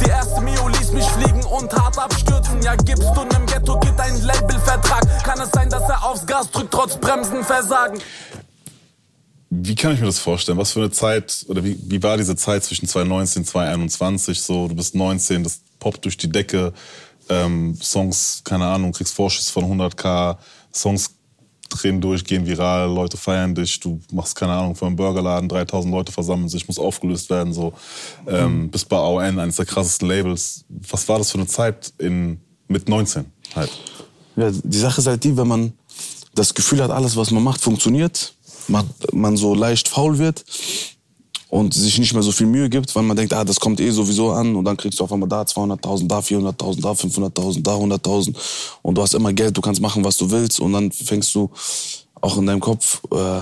S4: Die erste Mio ließ mich fliegen und hart abstürzen. Ja, gibst du nem Ghetto, geht ein Labelvertrag. Kann es sein, dass er aufs Gas drückt, trotz Bremsenversagen?
S3: Wie kann ich mir das vorstellen? Was für eine Zeit, oder wie, wie war diese Zeit zwischen 2019 und 2021 so? Du bist 19, das poppt durch die Decke, ähm, Songs, keine Ahnung, kriegst Vorschuss von 100k, Songs drehen durch, gehen viral, Leute feiern dich, du machst, keine Ahnung, für einen Burgerladen, 3000 Leute versammeln sich, muss aufgelöst werden, so. Ähm, bist bei AON, eines der krassesten Labels. Was war das für eine Zeit in, mit 19 halt?
S2: Ja, die Sache ist halt die, wenn man das Gefühl hat, alles, was man macht, funktioniert, man, man so leicht faul wird und sich nicht mehr so viel Mühe gibt, weil man denkt, ah, das kommt eh sowieso an und dann kriegst du auf einmal da 200.000, da 400.000, da 500.000, da 100.000 und du hast immer Geld, du kannst machen, was du willst und dann fängst du auch in deinem Kopf äh,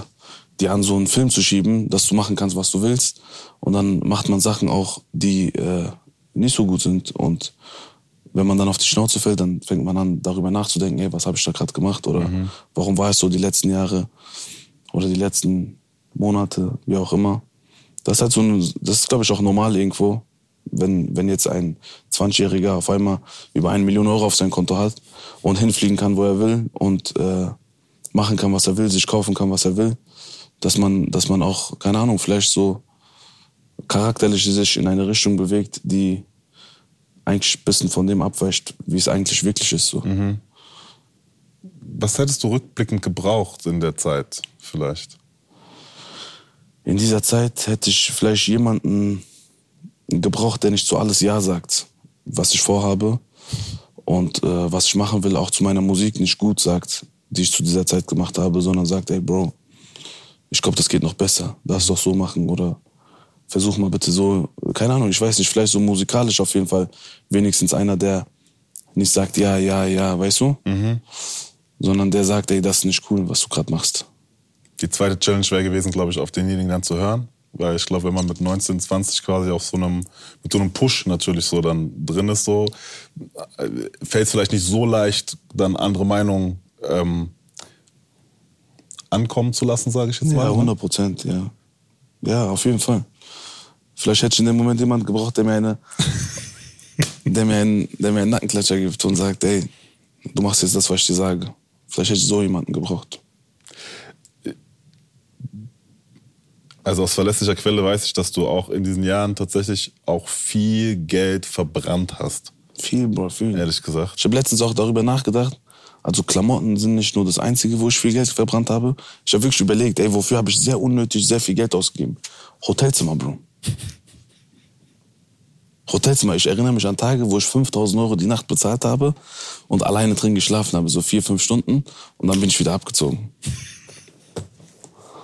S2: dir an, so einen Film zu schieben, dass du machen kannst, was du willst und dann macht man Sachen auch, die äh, nicht so gut sind und wenn man dann auf die Schnauze fällt, dann fängt man an, darüber nachzudenken, ey, was habe ich da gerade gemacht oder warum war es so die letzten Jahre oder die letzten Monate, wie auch immer. Das ist halt so ein, das ist glaube ich auch normal irgendwo, wenn, wenn jetzt ein 20-Jähriger auf einmal über eine Million Euro auf sein Konto hat und hinfliegen kann, wo er will und äh, machen kann, was er will, sich kaufen kann, was er will, dass man, dass man auch, keine Ahnung, vielleicht so charakterlich sich in eine Richtung bewegt, die eigentlich ein bisschen von dem abweicht, wie es eigentlich wirklich ist. So.
S3: Was hättest du rückblickend gebraucht in der Zeit vielleicht?
S2: In dieser Zeit hätte ich vielleicht jemanden gebraucht, der nicht zu alles Ja sagt, was ich vorhabe und äh, was ich machen will, auch zu meiner Musik nicht gut sagt, die ich zu dieser Zeit gemacht habe, sondern sagt, ey Bro, ich glaube, das geht noch besser. Lass es doch so machen oder versuch mal bitte so, keine Ahnung, ich weiß nicht, vielleicht so musikalisch auf jeden Fall wenigstens einer, der nicht sagt, ja, ja, ja, weißt du? Sondern der sagt, ey, das ist nicht cool, was du gerade machst.
S3: Die zweite Challenge wäre gewesen, glaube ich, auf denjenigen dann zu hören. Weil ich glaube, wenn man mit 19, 20 quasi auf so einem, mit so einem Push natürlich so dann drin ist, so, fällt es vielleicht nicht so leicht, dann andere Meinungen ähm, ankommen zu lassen, sage ich jetzt mal.
S2: Ja,
S3: ne?
S2: 100 Prozent, ja. Ja, auf jeden Fall. Vielleicht hätte ich in dem Moment jemand gebraucht, der mir eine, der mir einen, der mir einen Nackenklatscher gibt und sagt, ey, du machst jetzt das, was ich dir sage. Vielleicht hätte ich so jemanden gebraucht.
S3: Also aus verlässlicher Quelle weiß ich, dass du auch in diesen Jahren tatsächlich auch viel Geld verbrannt hast,
S2: Viel, Bro, viel.
S3: ehrlich gesagt.
S2: Ich habe letztens auch darüber nachgedacht. Also Klamotten sind nicht nur das Einzige, wo ich viel Geld verbrannt habe. Ich habe wirklich überlegt, ey, wofür habe ich sehr unnötig sehr viel Geld ausgegeben? Hotelzimmer, Bro. Hotelzimmer. Ich erinnere mich an Tage, wo ich 5000 Euro die Nacht bezahlt habe und alleine drin geschlafen habe, so vier, fünf Stunden. Und dann bin ich wieder abgezogen.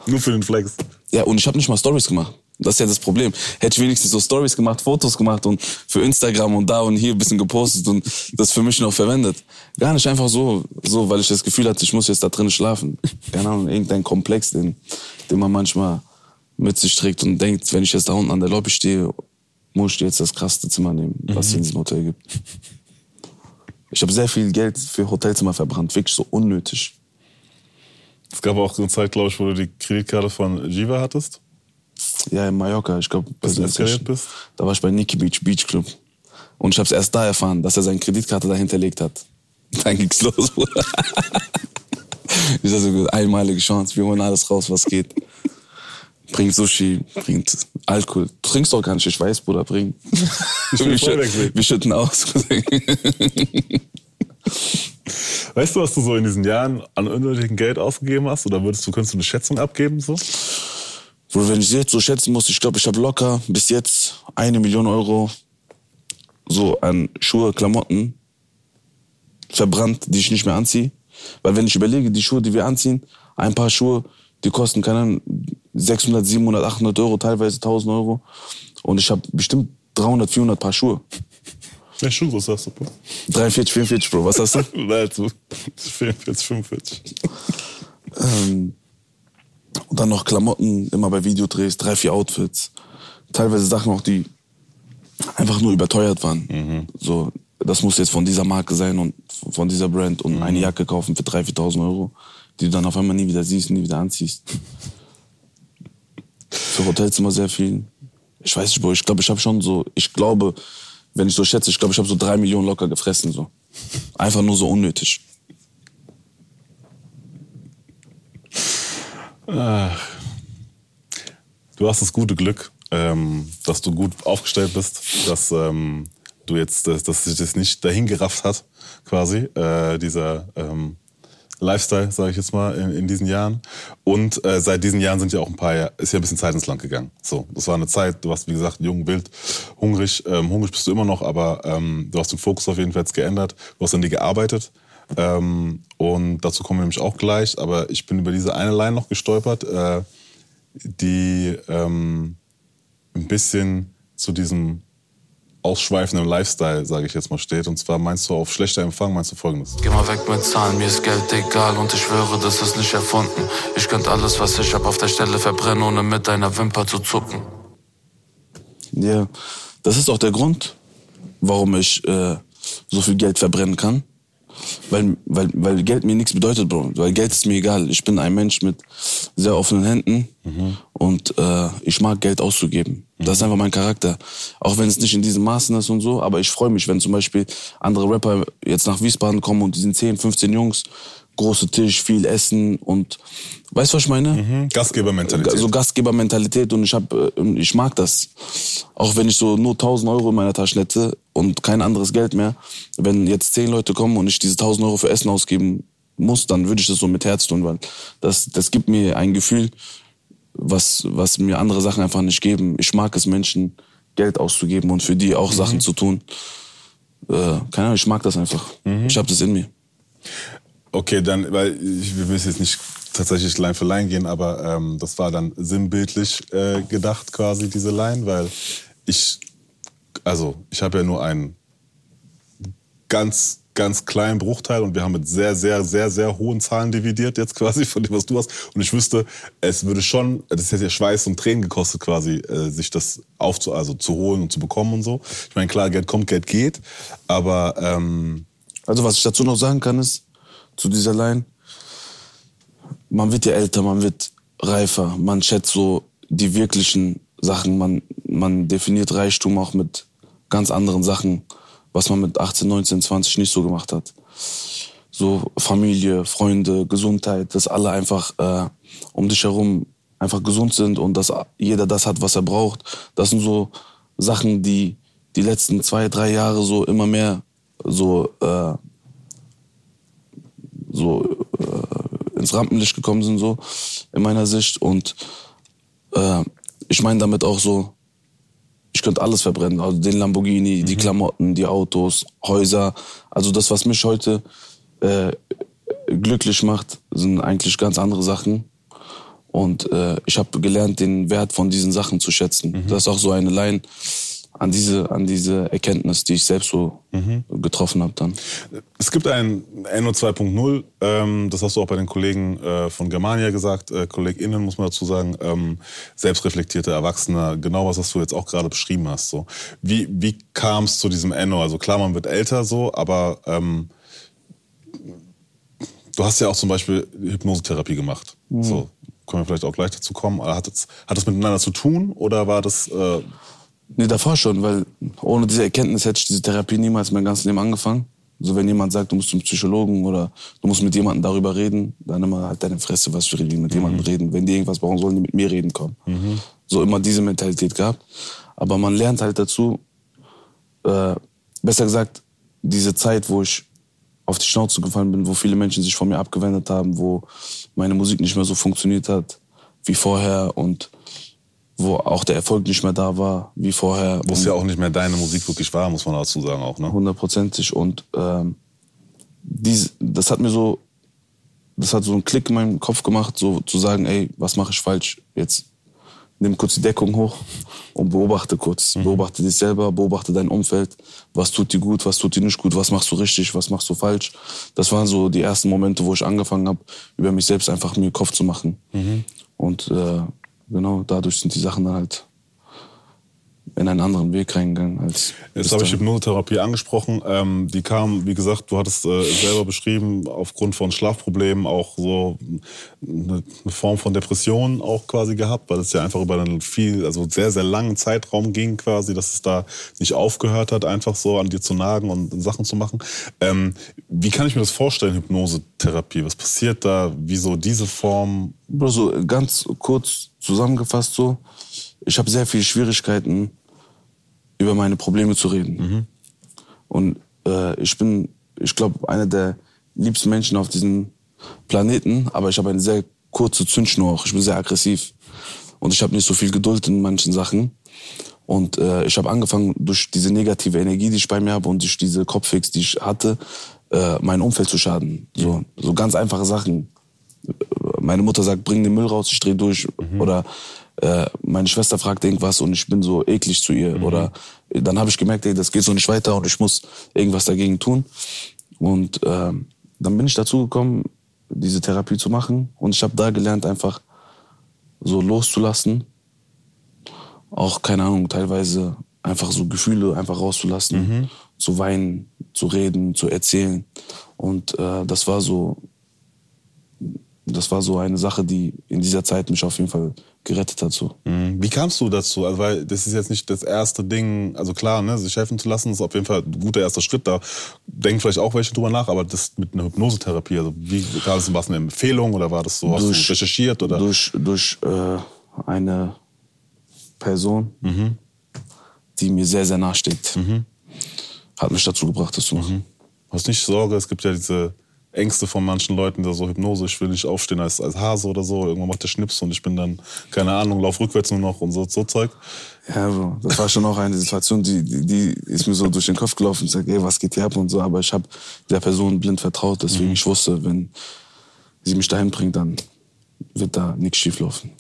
S3: Nur für den Flex.
S2: Ja, und ich habe nicht mal Stories gemacht. Das ist ja das Problem. Hätte ich wenigstens so Stories gemacht, Fotos gemacht und für Instagram und da und hier ein bisschen gepostet und das für mich noch verwendet. Gar nicht einfach so, so, weil ich das Gefühl hatte, ich muss jetzt da drin schlafen. Keine Ahnung, irgendein Komplex, den, den man manchmal mit sich trägt und denkt, wenn ich jetzt da unten an der Lobby stehe, muss ich jetzt das krasseste Zimmer nehmen, was es in diesem Hotel gibt. Ich habe sehr viel Geld für Hotelzimmer verbrannt, wirklich so unnötig.
S3: Es gab auch so eine Zeit, glaube ich, wo du die Kreditkarte von Jiva hattest.
S2: Ja, in Mallorca, ich glaube,
S3: Bis du eskaliert bist?
S2: Da war ich bei Nikki Beach Beach Club. Und ich habe es erst da erfahren, dass er seine Kreditkarte da hinterlegt hat. Dann ging's los, Bruder. Ich so, einmalige Chance, wir holen alles raus, was geht. Bringt Sushi, bringt Alkohol. Du trinkst doch gar nicht, ich weiß, Bruder, bring.
S3: Ich
S2: wir,
S3: wegsehen.
S2: wir schütten aus.
S3: Weißt du, was du so in diesen Jahren an unnötigem Geld ausgegeben hast? Oder würdest du, könntest du eine Schätzung abgeben? So?
S2: Bro, wenn ich jetzt so schätzen muss, ich glaube, ich habe locker bis jetzt eine Million Euro so an Schuhe, Klamotten verbrannt, die ich nicht mehr anziehe. Weil wenn ich überlege, die Schuhe, die wir anziehen, ein paar Schuhe, die kosten, keine Ahnung, 600, 700, 800 Euro, teilweise 1000 Euro. Und ich habe bestimmt 300, 400 Paar Schuhe.
S3: Welche Schuhgröße hast du, Bro?
S2: 43, 44, Bro, was hast du?
S3: Nein, so 44, 45.
S2: Ähm, und dann noch Klamotten, immer bei Videodrehs, drei, vier Outfits. Teilweise Sachen auch, die einfach nur überteuert waren. So, das muss jetzt von dieser Marke sein und von dieser Brand und eine Jacke kaufen für 3.000, 4.000 Euro, die du dann auf einmal nie wieder siehst, nie wieder anziehst. Für Hotelzimmer sehr viel. Ich weiß nicht, Bro, ich glaube, ich habe schon so, ich glaube, wenn ich so schätze, ich glaube, ich habe so drei Millionen locker gefressen, so. Einfach nur so unnötig.
S3: Du hast das gute Glück, ähm, dass du gut aufgestellt bist, dass ähm, du jetzt, dass, dass sich das nicht dahin gerafft hat, quasi, äh, dieser ähm, Lifestyle, sage ich jetzt mal, in, in diesen Jahren. Und äh, seit diesen Jahren sind ja auch ein paar, ist ja ein bisschen Zeit ins Land gegangen. So, das war eine Zeit, du warst, wie gesagt, jung, wild, hungrig. Ähm, hungrig bist du immer noch, aber ähm, du hast den Fokus auf jeden Fall jetzt geändert. Du hast an dir gearbeitet. Ähm, und dazu kommen wir nämlich auch gleich. Aber ich bin über diese eine Line noch gestolpert, äh, die, ähm, ein bisschen zu diesem ausschweifenden Lifestyle, sage ich jetzt mal, steht. Und zwar meinst du auf schlechter Empfang, meinst du folgendes.
S4: Geh mal weg mit Zahlen, mir ist Geld egal und ich schwöre, das ist nicht erfunden. Ich könnte alles, was ich hab, auf der Stelle verbrennen, ohne mit deiner Wimper zu zucken.
S2: Ja, das ist auch der Grund, warum ich äh, so viel Geld verbrennen kann. Weil, weil, weil Geld mir nichts bedeutet, Bro. Weil Geld ist mir egal. Ich bin ein Mensch mit sehr offenen Händen und äh, ich mag Geld auszugeben. Das ist einfach mein Charakter. Auch wenn es nicht in diesen Maßen ist und so, aber ich freue mich, wenn zum Beispiel andere Rapper jetzt nach Wiesbaden kommen und die sind 10, 15 Jungs, große Tisch, viel Essen und weißt du, was ich meine?
S3: Hm? Gastgebermentalität.
S2: so Gastgebermentalität und ich hab, äh, ich mag das. Auch wenn ich so nur 1000 Euro in meiner Tasche hätte und kein anderes Geld mehr, wenn jetzt 10 Leute kommen und ich diese 1000 Euro für Essen ausgeben muss, dann würde ich das so mit Herz tun, weil das, das gibt mir ein Gefühl, was, was mir andere Sachen einfach nicht geben. Ich mag es, Menschen Geld auszugeben und für die auch Sachen zu tun. Äh, keine Ahnung, ich mag das einfach. Ich habe das in mir.
S3: Okay, dann, weil ich, wir müssen jetzt nicht tatsächlich Line für Line gehen, aber ähm, das war dann sinnbildlich äh, gedacht quasi, diese Line, weil ich, also ich habe ja nur einen ganz, ganz kleinen Bruchteil und wir haben mit sehr, sehr, sehr, sehr hohen Zahlen dividiert jetzt quasi von dem, was du hast. Und ich wüsste, es würde schon, das hätte ja Schweiß und Tränen gekostet quasi, äh, sich das aufzu, also zu holen und zu bekommen und so. Ich meine, klar, Geld kommt, Geld geht, aber ähm,
S2: Also was ich dazu noch sagen kann ist, zu dieser Line, man wird ja älter, man wird reifer, man schätzt so die wirklichen Sachen, man, man definiert Reichtum auch mit ganz anderen Sachen, was man mit 18, 19, 20 nicht so gemacht hat. So Familie, Freunde, Gesundheit, dass alle einfach äh, um dich herum einfach gesund sind und dass jeder das hat, was er braucht. Das sind so Sachen, die die letzten zwei, drei Jahre so immer mehr so äh, so äh, ins Rampenlicht gekommen sind, so in meiner Sicht. Und äh, ich meine damit auch so, ich könnte alles verbrennen. Also den Lamborghini, die Klamotten, die Autos, Häuser. Also das, was mich heute äh, glücklich macht, sind eigentlich ganz andere Sachen. Und äh, ich habe gelernt, den Wert von diesen Sachen zu schätzen. Das ist auch so eine Line an diese, an diese Erkenntnis, die ich selbst so getroffen habe dann.
S3: Es gibt ein NO 2.0, ähm, das hast du auch bei den Kollegen äh, von Germania gesagt, äh, KollegInnen muss man dazu sagen, ähm, selbstreflektierte Erwachsene, genau was, was du jetzt auch gerade beschrieben hast. So. Wie, wie kam es zu diesem NO? Also klar, man wird älter so, aber ähm, du hast ja auch zum Beispiel Hypnosetherapie gemacht. So, können wir vielleicht auch gleich dazu kommen. Hat das, hat das miteinander zu tun oder war das... Äh,
S2: Nee, davor schon, weil ohne diese Erkenntnis hätte ich diese Therapie niemals mein ganzes Leben angefangen. So wenn jemand sagt, du musst zum Psychologen oder du musst mit jemandem darüber reden, dann immer halt deine Fresse, was wir mit jemandem reden. Wenn die irgendwas brauchen, sollen die mit mir reden kommen. So immer diese Mentalität gehabt. Aber man lernt halt dazu, äh, besser gesagt, diese Zeit, wo ich auf die Schnauze gefallen bin, wo viele Menschen sich von mir abgewendet haben, wo meine Musik nicht mehr so funktioniert hat wie vorher und wo auch der Erfolg nicht mehr da war wie vorher.
S3: wo es ja auch nicht mehr deine Musik wirklich war, muss man dazu sagen auch. Ne?
S2: hundertprozentig und ähm, dies, das hat mir so, das hat so einen Klick in meinem Kopf gemacht, so zu sagen, ey, was mache ich falsch? Jetzt nimm kurz die Deckung hoch und beobachte kurz, beobachte dich selber, beobachte dein Umfeld, was tut dir gut, was tut dir nicht gut, was machst du richtig, was machst du falsch. Das waren so die ersten Momente, wo ich angefangen habe, über mich selbst einfach mir Kopf zu machen. Und äh, genau, dadurch sind die Sachen dann halt in einen anderen Weg reingegangen als
S3: Jetzt habe ich
S2: dahin.
S3: Hypnosetherapie angesprochen. Ähm, die kam, wie gesagt, du hattest äh, selber beschrieben, aufgrund von Schlafproblemen auch so eine, eine Form von Depression auch quasi gehabt, weil es ja einfach über einen viel, also sehr, sehr langen Zeitraum ging quasi, dass es da nicht aufgehört hat, einfach so an dir zu nagen und Sachen zu machen. Ähm, wie kann ich mir das vorstellen, Hypnosetherapie? Was passiert da? Wieso diese Form?
S2: Bro, so ganz kurz zusammengefasst so, ich habe sehr viele Schwierigkeiten, über meine Probleme zu reden. Und äh, ich bin, ich glaube, einer der liebsten Menschen auf diesem Planeten, aber ich habe eine sehr kurze Zündschnur auch. Ich bin sehr aggressiv. Und ich habe nicht so viel Geduld in manchen Sachen. Und äh, ich habe angefangen, durch diese negative Energie, die ich bei mir habe und durch diese Kopfhicks, die ich hatte, äh, mein Umfeld zu schaden. So, so ganz einfache Sachen meine Mutter sagt, bring den Müll raus, ich dreh durch. Oder äh, meine Schwester fragt irgendwas und ich bin so eklig zu ihr. Oder dann habe ich gemerkt, ey, das geht so nicht weiter und ich muss irgendwas dagegen tun. Und ähm, dann bin ich dazu gekommen, diese Therapie zu machen. Und ich habe da gelernt, einfach so loszulassen. Auch, keine Ahnung, teilweise einfach so Gefühle einfach rauszulassen, zu weinen, zu reden, zu erzählen. Und äh, das war so, das war so eine Sache, die in dieser Zeit mich auf jeden Fall gerettet. So.
S3: Mhm. Wie kamst du dazu? Also, weil das ist jetzt nicht das erste Ding, also klar, ne, sich helfen zu lassen, ist auf jeden Fall ein guter erster Schritt. Da denken vielleicht auch welche drüber nach, aber das mit einer Hypnosetherapie, also wie kam es, war es eine Empfehlung oder war das so, hast
S2: Durch-
S3: du recherchiert oder?
S2: Durch, durch äh, eine Person,
S3: Mhm.
S2: die mir sehr, sehr nahe steht, hat mich dazu gebracht, das zu machen.
S3: Hast nicht Sorge, es gibt ja diese Ängste von manchen Leuten, der so Hypnose, ich will nicht aufstehen als, als Hase oder so, irgendwann macht der Schnips und ich bin dann, keine Ahnung, lauf rückwärts nur noch und so, so Zeug.
S2: Ja, Bro, das war schon auch eine Situation, die, die, die ist mir so durch den Kopf gelaufen. Ich sag, ey, was geht hier ab und so. Aber ich habe der Person blind vertraut, deswegen ich wusste, wenn sie mich dahin bringt, dann wird da nichts schieflaufen.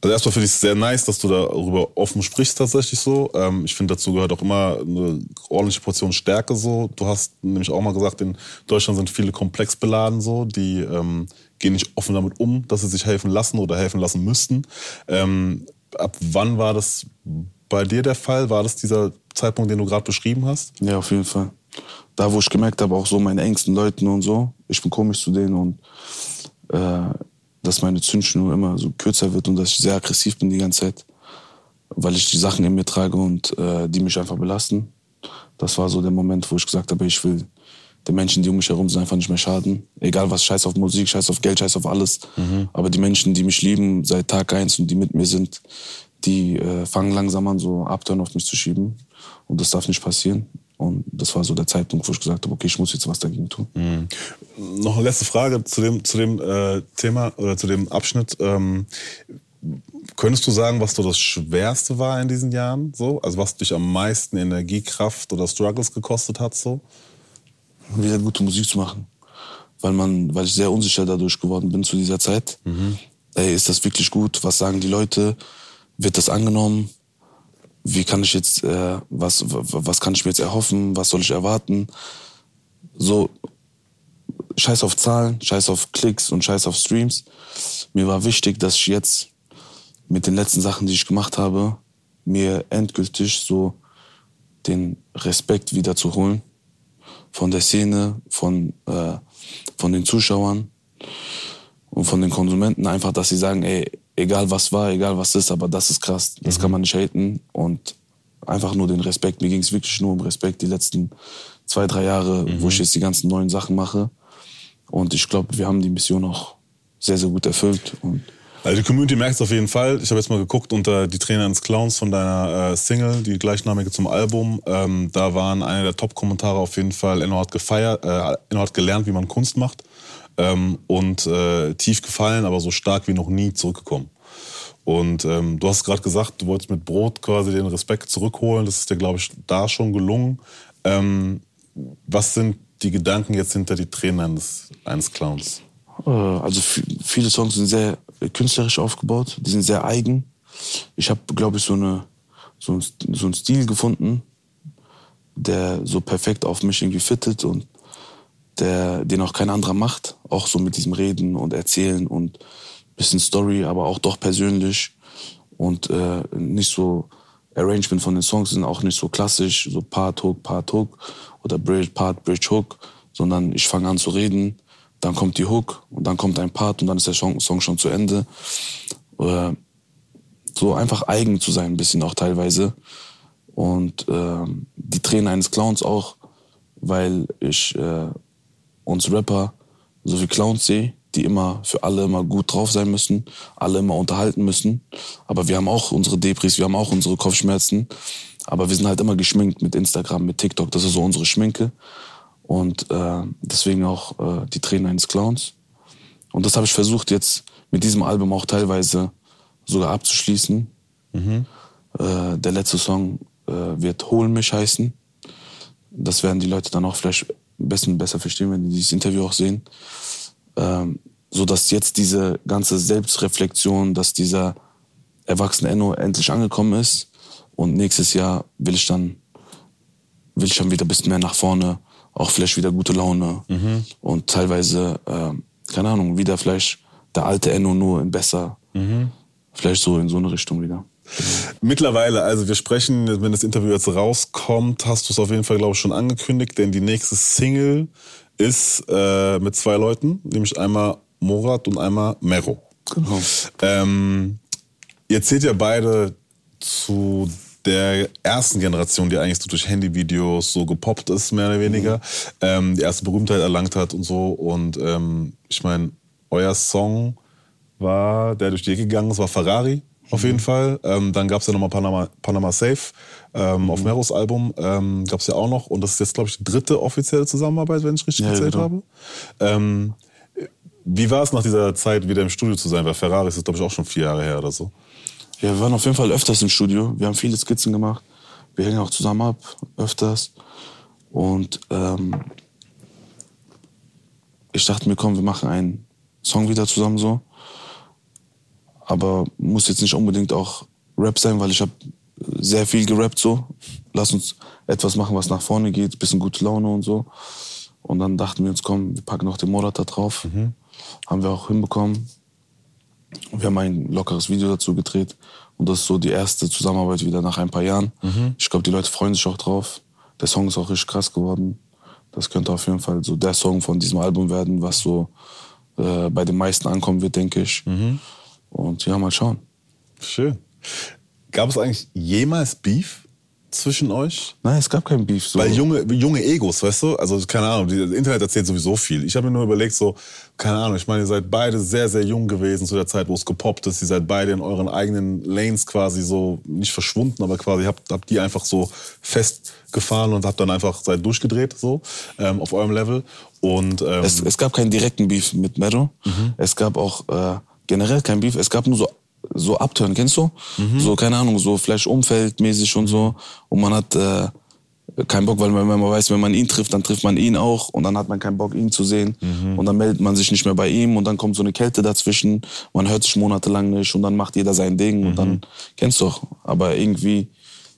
S3: Also erstmal finde ich es sehr nice, dass du darüber offen sprichst tatsächlich so. Ähm, ich finde, dazu gehört auch immer eine ordentliche Portion Stärke so. Du hast nämlich auch mal gesagt, in Deutschland sind viele komplex beladen so, die ähm, gehen nicht offen damit um, dass sie sich helfen lassen oder helfen lassen müssten. Ähm, ab wann war das bei dir der Fall? War das dieser Zeitpunkt, den du gerade beschrieben hast?
S2: Ja, auf jeden Fall. Da, wo ich gemerkt habe, auch so meine engsten Leuten und so, ich bin komisch zu denen und äh, dass meine Zündschnur immer so kürzer wird und dass ich sehr aggressiv bin die ganze Zeit, weil ich die Sachen in mir trage und äh, die mich einfach belasten. Das war so der Moment, wo ich gesagt habe, ich will den Menschen, die um mich herum sind, einfach nicht mehr schaden. Egal was, scheiß auf Musik, scheiß auf Geld, scheiß auf alles. Aber die Menschen, die mich lieben seit Tag eins und die mit mir sind, die äh, fangen langsam an, so Abturn auf mich zu schieben. Und das darf nicht passieren. Und das war so der Zeitpunkt, wo ich gesagt habe, okay, ich muss jetzt was dagegen tun.
S3: Noch eine letzte Frage zu dem, zu dem äh, Thema oder zu dem Abschnitt. Ähm, könntest du sagen, was so das Schwerste war in diesen Jahren? So? Also was dich am meisten Energie, Kraft oder Struggles gekostet hat? So?
S2: wieder gute Musik zu machen. Weil man, weil ich sehr unsicher dadurch geworden bin zu dieser Zeit. Ey, ist das wirklich gut? Was sagen die Leute? Wird das angenommen? Wie kann ich jetzt, äh, was, was kann ich mir jetzt erhoffen? Was soll ich erwarten? So, scheiß auf Zahlen, scheiß auf Klicks und scheiß auf Streams. Mir war wichtig, dass ich jetzt mit den letzten Sachen, die ich gemacht habe, mir endgültig so den Respekt wieder zu holen von der Szene, von, äh, von den Zuschauern und von den Konsumenten einfach, dass sie sagen, ey, egal was war, egal was ist, aber das ist krass, das kann man nicht haten und einfach nur den Respekt. Mir ging es wirklich nur um Respekt die letzten zwei, drei Jahre, wo ich jetzt die ganzen neuen Sachen mache und ich glaube, wir haben die Mission auch sehr, sehr gut erfüllt und
S3: Also die Community merkt es auf jeden Fall. Ich habe jetzt mal geguckt unter die Trainer eines Clowns von deiner äh, Single, die gleichnamige zum Album. Ähm, da waren einer der Top-Kommentare auf jeden Fall, Enno hat gefeiert, äh, Enno hat gelernt, wie man Kunst macht. Ähm, und äh, tief gefallen, aber so stark wie noch nie zurückgekommen. Und ähm, du hast gerade gesagt, du wolltest mit Brot quasi den Respekt zurückholen. Das ist dir, glaube ich, da schon gelungen. Ähm, was sind die Gedanken jetzt hinter die Tränen eines, eines Clowns?
S2: Äh, Also viele Songs sind sehr künstlerisch aufgebaut, die sind sehr eigen. Ich habe, glaube ich, so, eine, so, ein, so einen Stil gefunden, der so perfekt auf mich irgendwie fittet und der, den auch kein anderer macht. Auch so mit diesem Reden und Erzählen und bisschen Story, aber auch doch persönlich. Und äh, nicht so, Arrangement von den Songs sind auch nicht so klassisch, so Part, Hook, Part, Hook oder Bridge, Part, Bridge, Hook, sondern ich fange an zu reden, dann kommt die Hook und dann kommt ein Part und dann ist der Song, Song schon zu Ende. Äh, so einfach eigen zu sein, ein bisschen auch teilweise. Und ähm, die Tränen eines Clowns auch, weil ich äh, uns Rapper so wie Clowns sehe, die immer für alle immer gut drauf sein müssen, alle immer unterhalten müssen. Aber wir haben auch unsere Depris, wir haben auch unsere Kopfschmerzen. Aber wir sind halt immer geschminkt mit Instagram, mit TikTok. Das ist so unsere Schminke. Und äh, deswegen auch äh, die Tränen eines Clowns. Und das habe ich versucht jetzt mit diesem Album auch teilweise sogar abzuschließen. Äh, der letzte Song äh, wird Hol mich heißen. Das werden die Leute dann auch vielleicht bisschen besser verstehen, wenn die dieses Interview auch sehen. Ähm, so dass jetzt diese ganze Selbstreflexion, dass dieser erwachsene Enno endlich angekommen ist. Und nächstes Jahr will ich dann, will ich dann wieder ein bisschen mehr nach vorne, auch vielleicht wieder gute Laune. Und teilweise, äh, keine Ahnung, wieder vielleicht der alte Enno nur in besser. Vielleicht so in so eine Richtung wieder.
S3: Mittlerweile, also wir sprechen, wenn das Interview jetzt rauskommt, hast du es auf jeden Fall, glaube ich, schon angekündigt, denn die nächste Single ist äh, mit zwei Leuten, nämlich einmal Morat und einmal Mero.
S2: Genau.
S3: Ähm, ihr zählt ja beide zu der ersten Generation, die eigentlich so durch Handyvideos so gepoppt ist, mehr oder weniger, ähm, die erste Berühmtheit erlangt hat und so. Und ähm, ich meine, euer Song war, der durch die Ecke gegangen ist, war Ferrari. Auf jeden Fall. Ähm, dann gab es ja nochmal Panama, Panama Safe ähm, auf Meros Album. Ähm, gab es ja auch noch. Und das ist jetzt, glaube ich, die dritte offizielle Zusammenarbeit, wenn ich richtig
S2: Ja,
S3: gezählt
S2: genau.
S3: habe. Ähm, wie war es nach dieser Zeit, wieder im Studio zu sein? Weil Ferrari ist, glaube ich, auch schon vier Jahre her oder so.
S2: Ja, wir waren auf jeden Fall öfters im Studio. Wir haben viele Skizzen gemacht. Wir hängen auch zusammen ab, öfters. Und ähm, ich dachte mir, komm, wir machen einen Song wieder zusammen so. Aber muss jetzt nicht unbedingt auch Rap sein, weil ich habe sehr viel gerappt so. Lass uns etwas machen, was nach vorne geht, bisschen gute Laune und so. Und dann dachten wir uns, komm, wir packen noch den Morat da drauf. Haben wir auch hinbekommen. Wir haben ein lockeres Video dazu gedreht. Und das ist so die erste Zusammenarbeit wieder nach ein paar Jahren. Ich glaube, die Leute freuen sich auch drauf. Der Song ist auch richtig krass geworden. Das könnte auf jeden Fall so der Song von diesem Album werden, was so äh, bei den meisten ankommen wird, denke ich. Und ja, mal schauen.
S3: Schön. Gab es eigentlich jemals Beef zwischen euch?
S2: Nein, es gab keinen Beef. So.
S3: Weil junge, junge Egos, weißt du? Also, keine Ahnung, das Internet erzählt sowieso viel. Ich habe mir nur überlegt, so, keine Ahnung, ich meine, ihr seid beide sehr, sehr jung gewesen zu der Zeit, wo es gepoppt ist. Ihr seid beide in euren eigenen Lanes quasi so, nicht verschwunden, aber quasi habt, habt die einfach so festgefahren und habt dann einfach seid durchgedreht, so, ähm, auf eurem Level. Und, ähm,
S2: Es, es gab keinen direkten Beef mit Mero. Es gab auch äh, generell kein Beef. Es gab nur so so Abtören, kennst du? So, keine Ahnung, so vielleicht umfeldmäßig und so. Und man hat äh, keinen Bock, weil man, wenn man weiß, wenn man ihn trifft, dann trifft man ihn auch und dann hat man keinen Bock, ihn zu sehen. Und dann meldet man sich nicht mehr bei ihm und dann kommt so eine Kälte dazwischen. Man hört sich monatelang nicht und dann macht jeder sein Ding und dann kennst du doch. Aber irgendwie,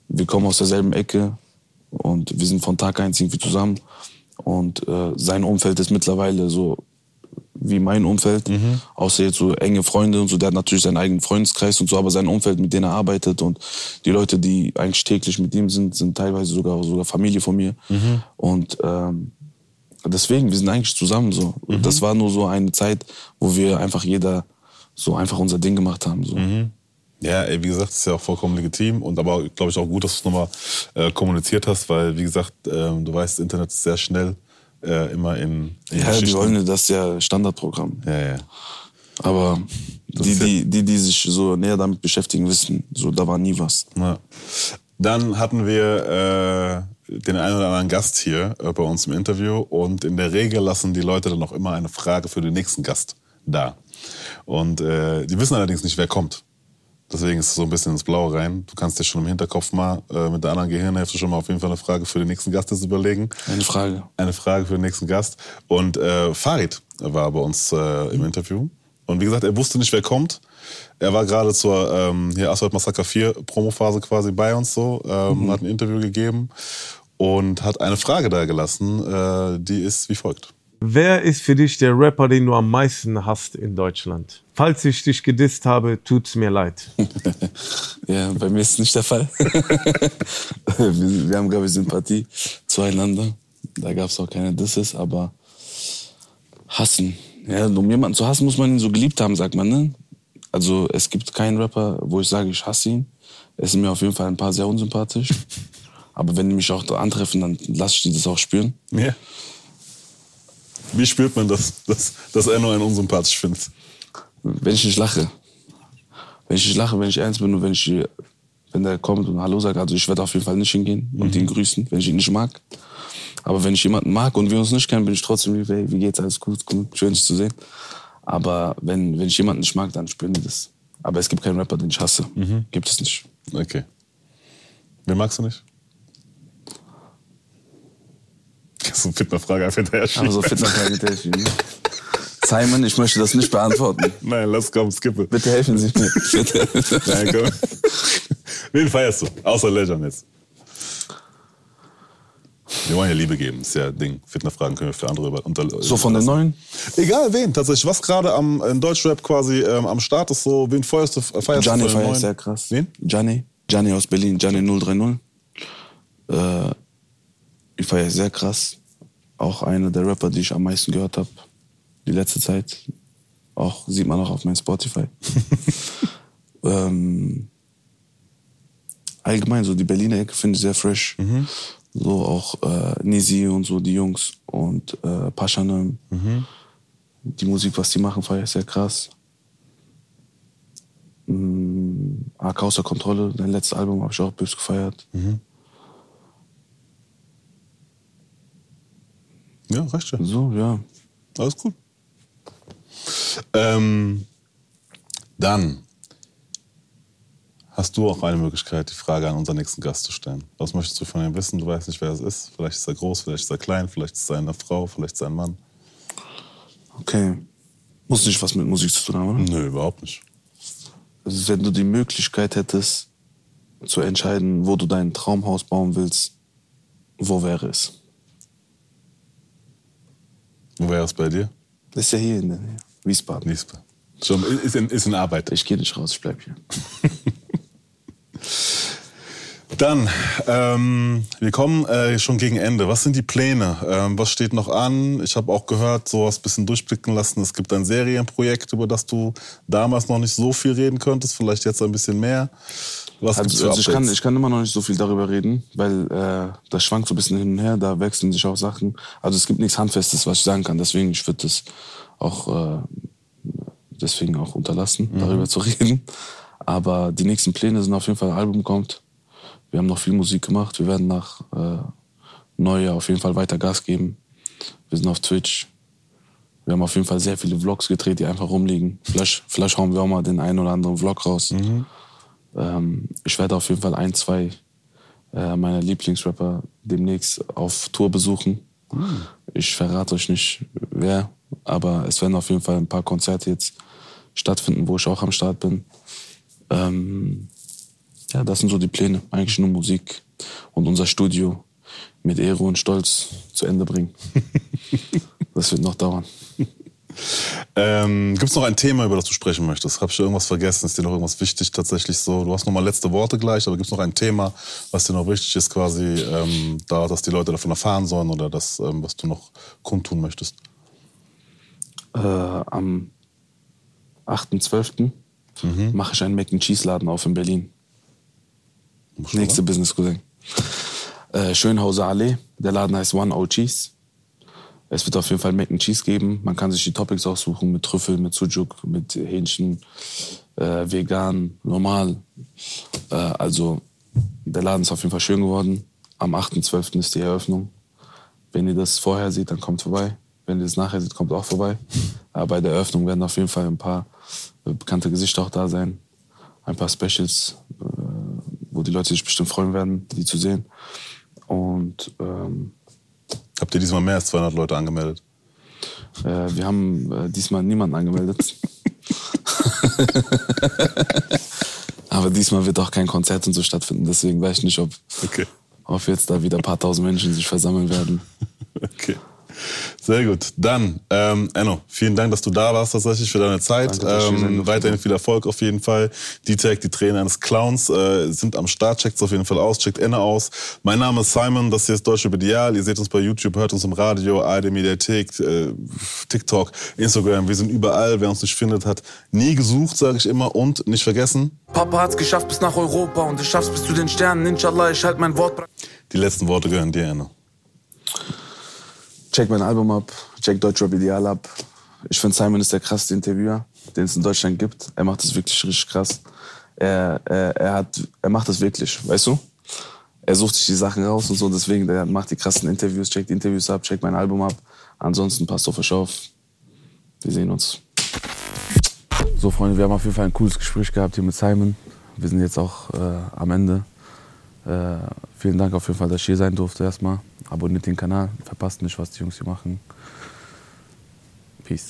S2: wir kommen aus derselben Ecke und wir sind von Tag eins irgendwie zusammen. Und äh, sein Umfeld ist mittlerweile so wie mein Umfeld, außer jetzt so enge Freunde und so. Der hat natürlich seinen eigenen Freundeskreis und so, aber sein Umfeld, mit dem er arbeitet und die Leute, die eigentlich täglich mit ihm sind, sind teilweise sogar sogar Familie von mir. Und ähm, deswegen, wir sind eigentlich zusammen so. Das war nur so eine Zeit, wo wir einfach jeder so einfach unser Ding gemacht haben. So.
S3: Ja, ey, wie gesagt, ist ja auch vollkommen legitim und aber glaube ich auch gut, dass du es nochmal äh, kommuniziert hast, weil wie gesagt, ähm, du weißt, das Internet ist sehr schnell äh, immer in, in
S2: Ja, die wollen das ist ja Standardprogramm.
S3: Ja, ja.
S2: Aber die, die, die, die sich so näher damit beschäftigen, wissen, so da war nie was.
S3: Ja. Dann hatten wir äh, den einen oder anderen Gast hier äh, bei uns im Interview und in der Regel lassen die Leute dann auch immer eine Frage für den nächsten Gast da. Und äh, die wissen allerdings nicht, wer kommt. Deswegen ist es so ein bisschen ins Blaue rein. Du kannst dir schon im Hinterkopf mal äh, mit der anderen Gehirnhälfte schon mal auf jeden Fall eine Frage für den nächsten Gast jetzt überlegen.
S2: Eine Frage.
S3: Eine Frage für den nächsten Gast. Und äh, Farid war bei uns äh, im Interview. Und wie gesagt, er wusste nicht, wer kommt. Er war gerade zur ähm, hier Asphalt Massaker 4 Promophase quasi bei uns so, ähm, hat ein Interview gegeben und hat eine Frage da gelassen, äh, die ist wie folgt.
S1: Wer ist für dich der Rapper, den du am meisten hast in Deutschland? Falls ich dich gedisst habe, tut's mir leid.
S2: Ja, bei mir ist es nicht der Fall. wir, wir haben, glaube ich, Sympathie zueinander. Da gab es auch keine Disses, aber hassen. Ja, um jemanden zu hassen, muss man ihn so geliebt haben, sagt man, ne? Also es gibt keinen Rapper, wo ich sage, ich hasse ihn. Es sind mir auf jeden Fall ein paar sehr unsympathisch. Aber wenn die mich auch da antreffen, dann lasse ich die das auch spüren.
S3: Ja. Wie spürt man das, dass, dass er nur einen unsympathisch findet?
S2: Wenn ich nicht lache. Wenn ich nicht lache, wenn ich ernst bin und wenn ich, wenn der kommt und Hallo sagt, also ich werde auf jeden Fall nicht hingehen und ihn grüßen, wenn ich ihn nicht mag. Aber wenn ich jemanden mag und wir uns nicht kennen, bin ich trotzdem wie, hey, wie geht's, alles gut, gut, schön dich zu sehen. Aber wenn, wenn ich jemanden nicht mag, dann spüren die das. Aber es gibt keinen Rapper, den ich hasse. Gibt es nicht.
S3: Okay. Wen magst du nicht? So Fitnerfrage einfach hinterher
S2: Aber so
S3: schieben.
S2: Fitnessfrage mit der ich ihn. Simon, ich möchte das nicht beantworten.
S3: Nein, lass komm, skippe.
S2: Bitte helfen Sie mir. Bitte.
S3: Nein, komm. Wen feierst du? Außer Legend jetzt. Wir wollen ja Liebe geben, ist ja Ding. Fitnerfragen können wir für andere über, unter,
S2: So von den neuen?
S3: Egal wen, tatsächlich. Was gerade am in Deutschrap quasi ähm, am Start ist, so, wen feierst du? Feierst
S2: Gianni
S3: du
S2: sehr krass.
S3: Wen?
S2: Gianni. Gianni aus Berlin. Gianni 030. Äh, ich feiere sehr krass. Auch einer der Rapper, die ich am meisten gehört habe. Die letzte Zeit. Auch sieht man auch auf meinem Spotify. ähm, allgemein, so die Berliner Ecke finde ich sehr fresh. So auch äh, Nisi und so, die Jungs. Und äh, Paschanem. Die Musik, was die machen, feiere ich sehr krass. Mm, AK außer Kontrolle, dein letztes Album habe ich auch bös gefeiert.
S3: Ja, reicht schon.
S2: So, ja.
S3: Alles gut. Ähm, dann hast du auch eine Möglichkeit, die Frage an unseren nächsten Gast zu stellen. Was möchtest du von ihm wissen? Du weißt nicht, wer es ist. Vielleicht ist er groß, vielleicht ist er klein, vielleicht ist er eine Frau, vielleicht ist er ein Mann.
S2: Okay. Muss nicht was mit Musik zu tun haben, oder?
S3: Nö, überhaupt nicht.
S2: Also, wenn du die Möglichkeit hättest, zu entscheiden, wo du dein Traumhaus bauen willst, wo wäre es?
S3: Wo wäre es bei dir?
S2: Das ist ja hier in der Nähe. Wiesbaden.
S3: Nächster. Schon, ist, in, ist in Arbeit.
S2: Ich gehe nicht raus, ich bleib hier.
S3: Dann, ähm, wir kommen äh, schon gegen Ende. Was sind die Pläne? Ähm, was steht noch an? Ich habe auch gehört, so was ein bisschen durchblicken lassen. Es gibt ein Serienprojekt, über das du damals noch nicht so viel reden konntest, vielleicht jetzt ein bisschen mehr. Was
S2: Also, also ich, kann, ich kann immer noch nicht so viel darüber reden, weil äh, das schwankt so ein bisschen hin und her, da wechseln sich auch Sachen. Also es gibt nichts Handfestes, was ich sagen kann. Deswegen, ich würde das auch äh, deswegen auch unterlassen, darüber zu reden. Aber die nächsten Pläne sind auf jeden Fall, ein Album kommt. Wir haben noch viel Musik gemacht. Wir werden nach äh, Neujahr auf jeden Fall weiter Gas geben. Wir sind auf Twitch. Wir haben auf jeden Fall sehr viele Vlogs gedreht, die einfach rumliegen. Vielleicht, vielleicht hauen wir auch mal den einen oder anderen Vlog raus. Ähm, ich werde auf jeden Fall ein, zwei äh, meiner Lieblingsrapper demnächst auf Tour besuchen. Ich verrate euch nicht, wer, aber es werden auf jeden Fall ein paar Konzerte jetzt stattfinden, wo ich auch am Start bin. Ähm, ja, das sind so die Pläne. Eigentlich nur Musik und unser Studio mit Ehre und Stolz zu Ende bringen. das wird noch dauern.
S3: Ähm, Gibt es noch ein Thema, über das du sprechen möchtest? Habe ich irgendwas vergessen? Ist dir noch irgendwas wichtig tatsächlich so? Du hast noch mal letzte Worte gleich, aber gibt es noch ein Thema, was dir noch wichtig ist quasi, ähm, da, dass die Leute davon erfahren sollen oder das, ähm, was du noch kundtun möchtest?
S2: Äh, am 8.12. mache ich einen Mac and Cheese Laden auf in Berlin. Nächste Business Cousin. Äh, Schönhauser Allee. Der Laden heißt One O Cheese. Es wird auf jeden Fall Mac and Cheese geben. Man kann sich die Topics aussuchen mit Trüffel, mit Sujuk, mit Hähnchen, äh, vegan, normal. Äh, also der Laden ist auf jeden Fall schön geworden. Am 8.12. ist die Eröffnung. Wenn ihr das vorher seht, dann kommt vorbei. Wenn ihr das nachher seht, kommt auch vorbei. Aber bei der Eröffnung werden auf jeden Fall ein paar bekannte Gesichter auch da sein. Ein paar Specials, äh, wo die Leute sich bestimmt freuen werden, die zu sehen. Und ähm,
S3: Habt ihr diesmal mehr als 200 Leute angemeldet?
S2: äh, wir haben äh, diesmal niemanden angemeldet. Aber diesmal wird auch kein Konzert und so stattfinden. Deswegen weiß ich nicht, ob,
S3: Okay.
S2: ob jetzt da wieder ein paar tausend Menschen sich versammeln werden.
S3: Okay. Sehr gut. Dann, ähm, Enno, vielen Dank, dass du da warst tatsächlich für deine Zeit.
S2: Danke,
S3: ähm, weiterhin viel Erfolg auf jeden Fall. Die Tag, die Tränen eines Clowns äh, sind am Start. Checkt's auf jeden Fall aus. Checkt Enno aus. Mein Name ist Simon. Das hier ist Deutsche Ideal. Ihr seht uns bei YouTube, hört uns im Radio, ARD Mediathek, äh, TikTok, Instagram. Wir sind überall. Wer uns nicht findet, hat nie gesucht, sage ich immer. Und nicht vergessen,
S4: Papa hat's geschafft bis nach Europa und ich schaff's bis zu den Sternen. Inshallah, ich halt mein Wort.
S3: die letzten Worte gehören dir, Enno.
S2: Check mein Album ab, check Deutschrap Ideal ab. Ich finde, Simon ist der krasseste Interviewer, den es in Deutschland gibt. Er macht das wirklich richtig krass. Er, er, er, hat, er macht das wirklich, weißt du? Er sucht sich die Sachen raus und so, deswegen der macht die krassen Interviews, checkt die Interviews ab, checkt mein Album ab. Ansonsten passt auf euch auf. Wir sehen uns. So, Freunde, wir haben auf jeden Fall ein cooles Gespräch gehabt hier mit Simon. Wir sind jetzt auch äh, am Ende. Äh, vielen Dank auf jeden Fall, dass ich hier sein durfte erstmal. Abonniert den Kanal, verpasst nicht, was die Jungs hier machen. Peace.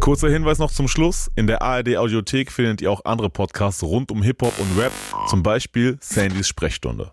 S3: Kurzer Hinweis noch zum Schluss. In der ARD Audiothek findet ihr auch andere Podcasts rund um Hip-Hop und Rap, zum Beispiel Sandys Sprechstunde.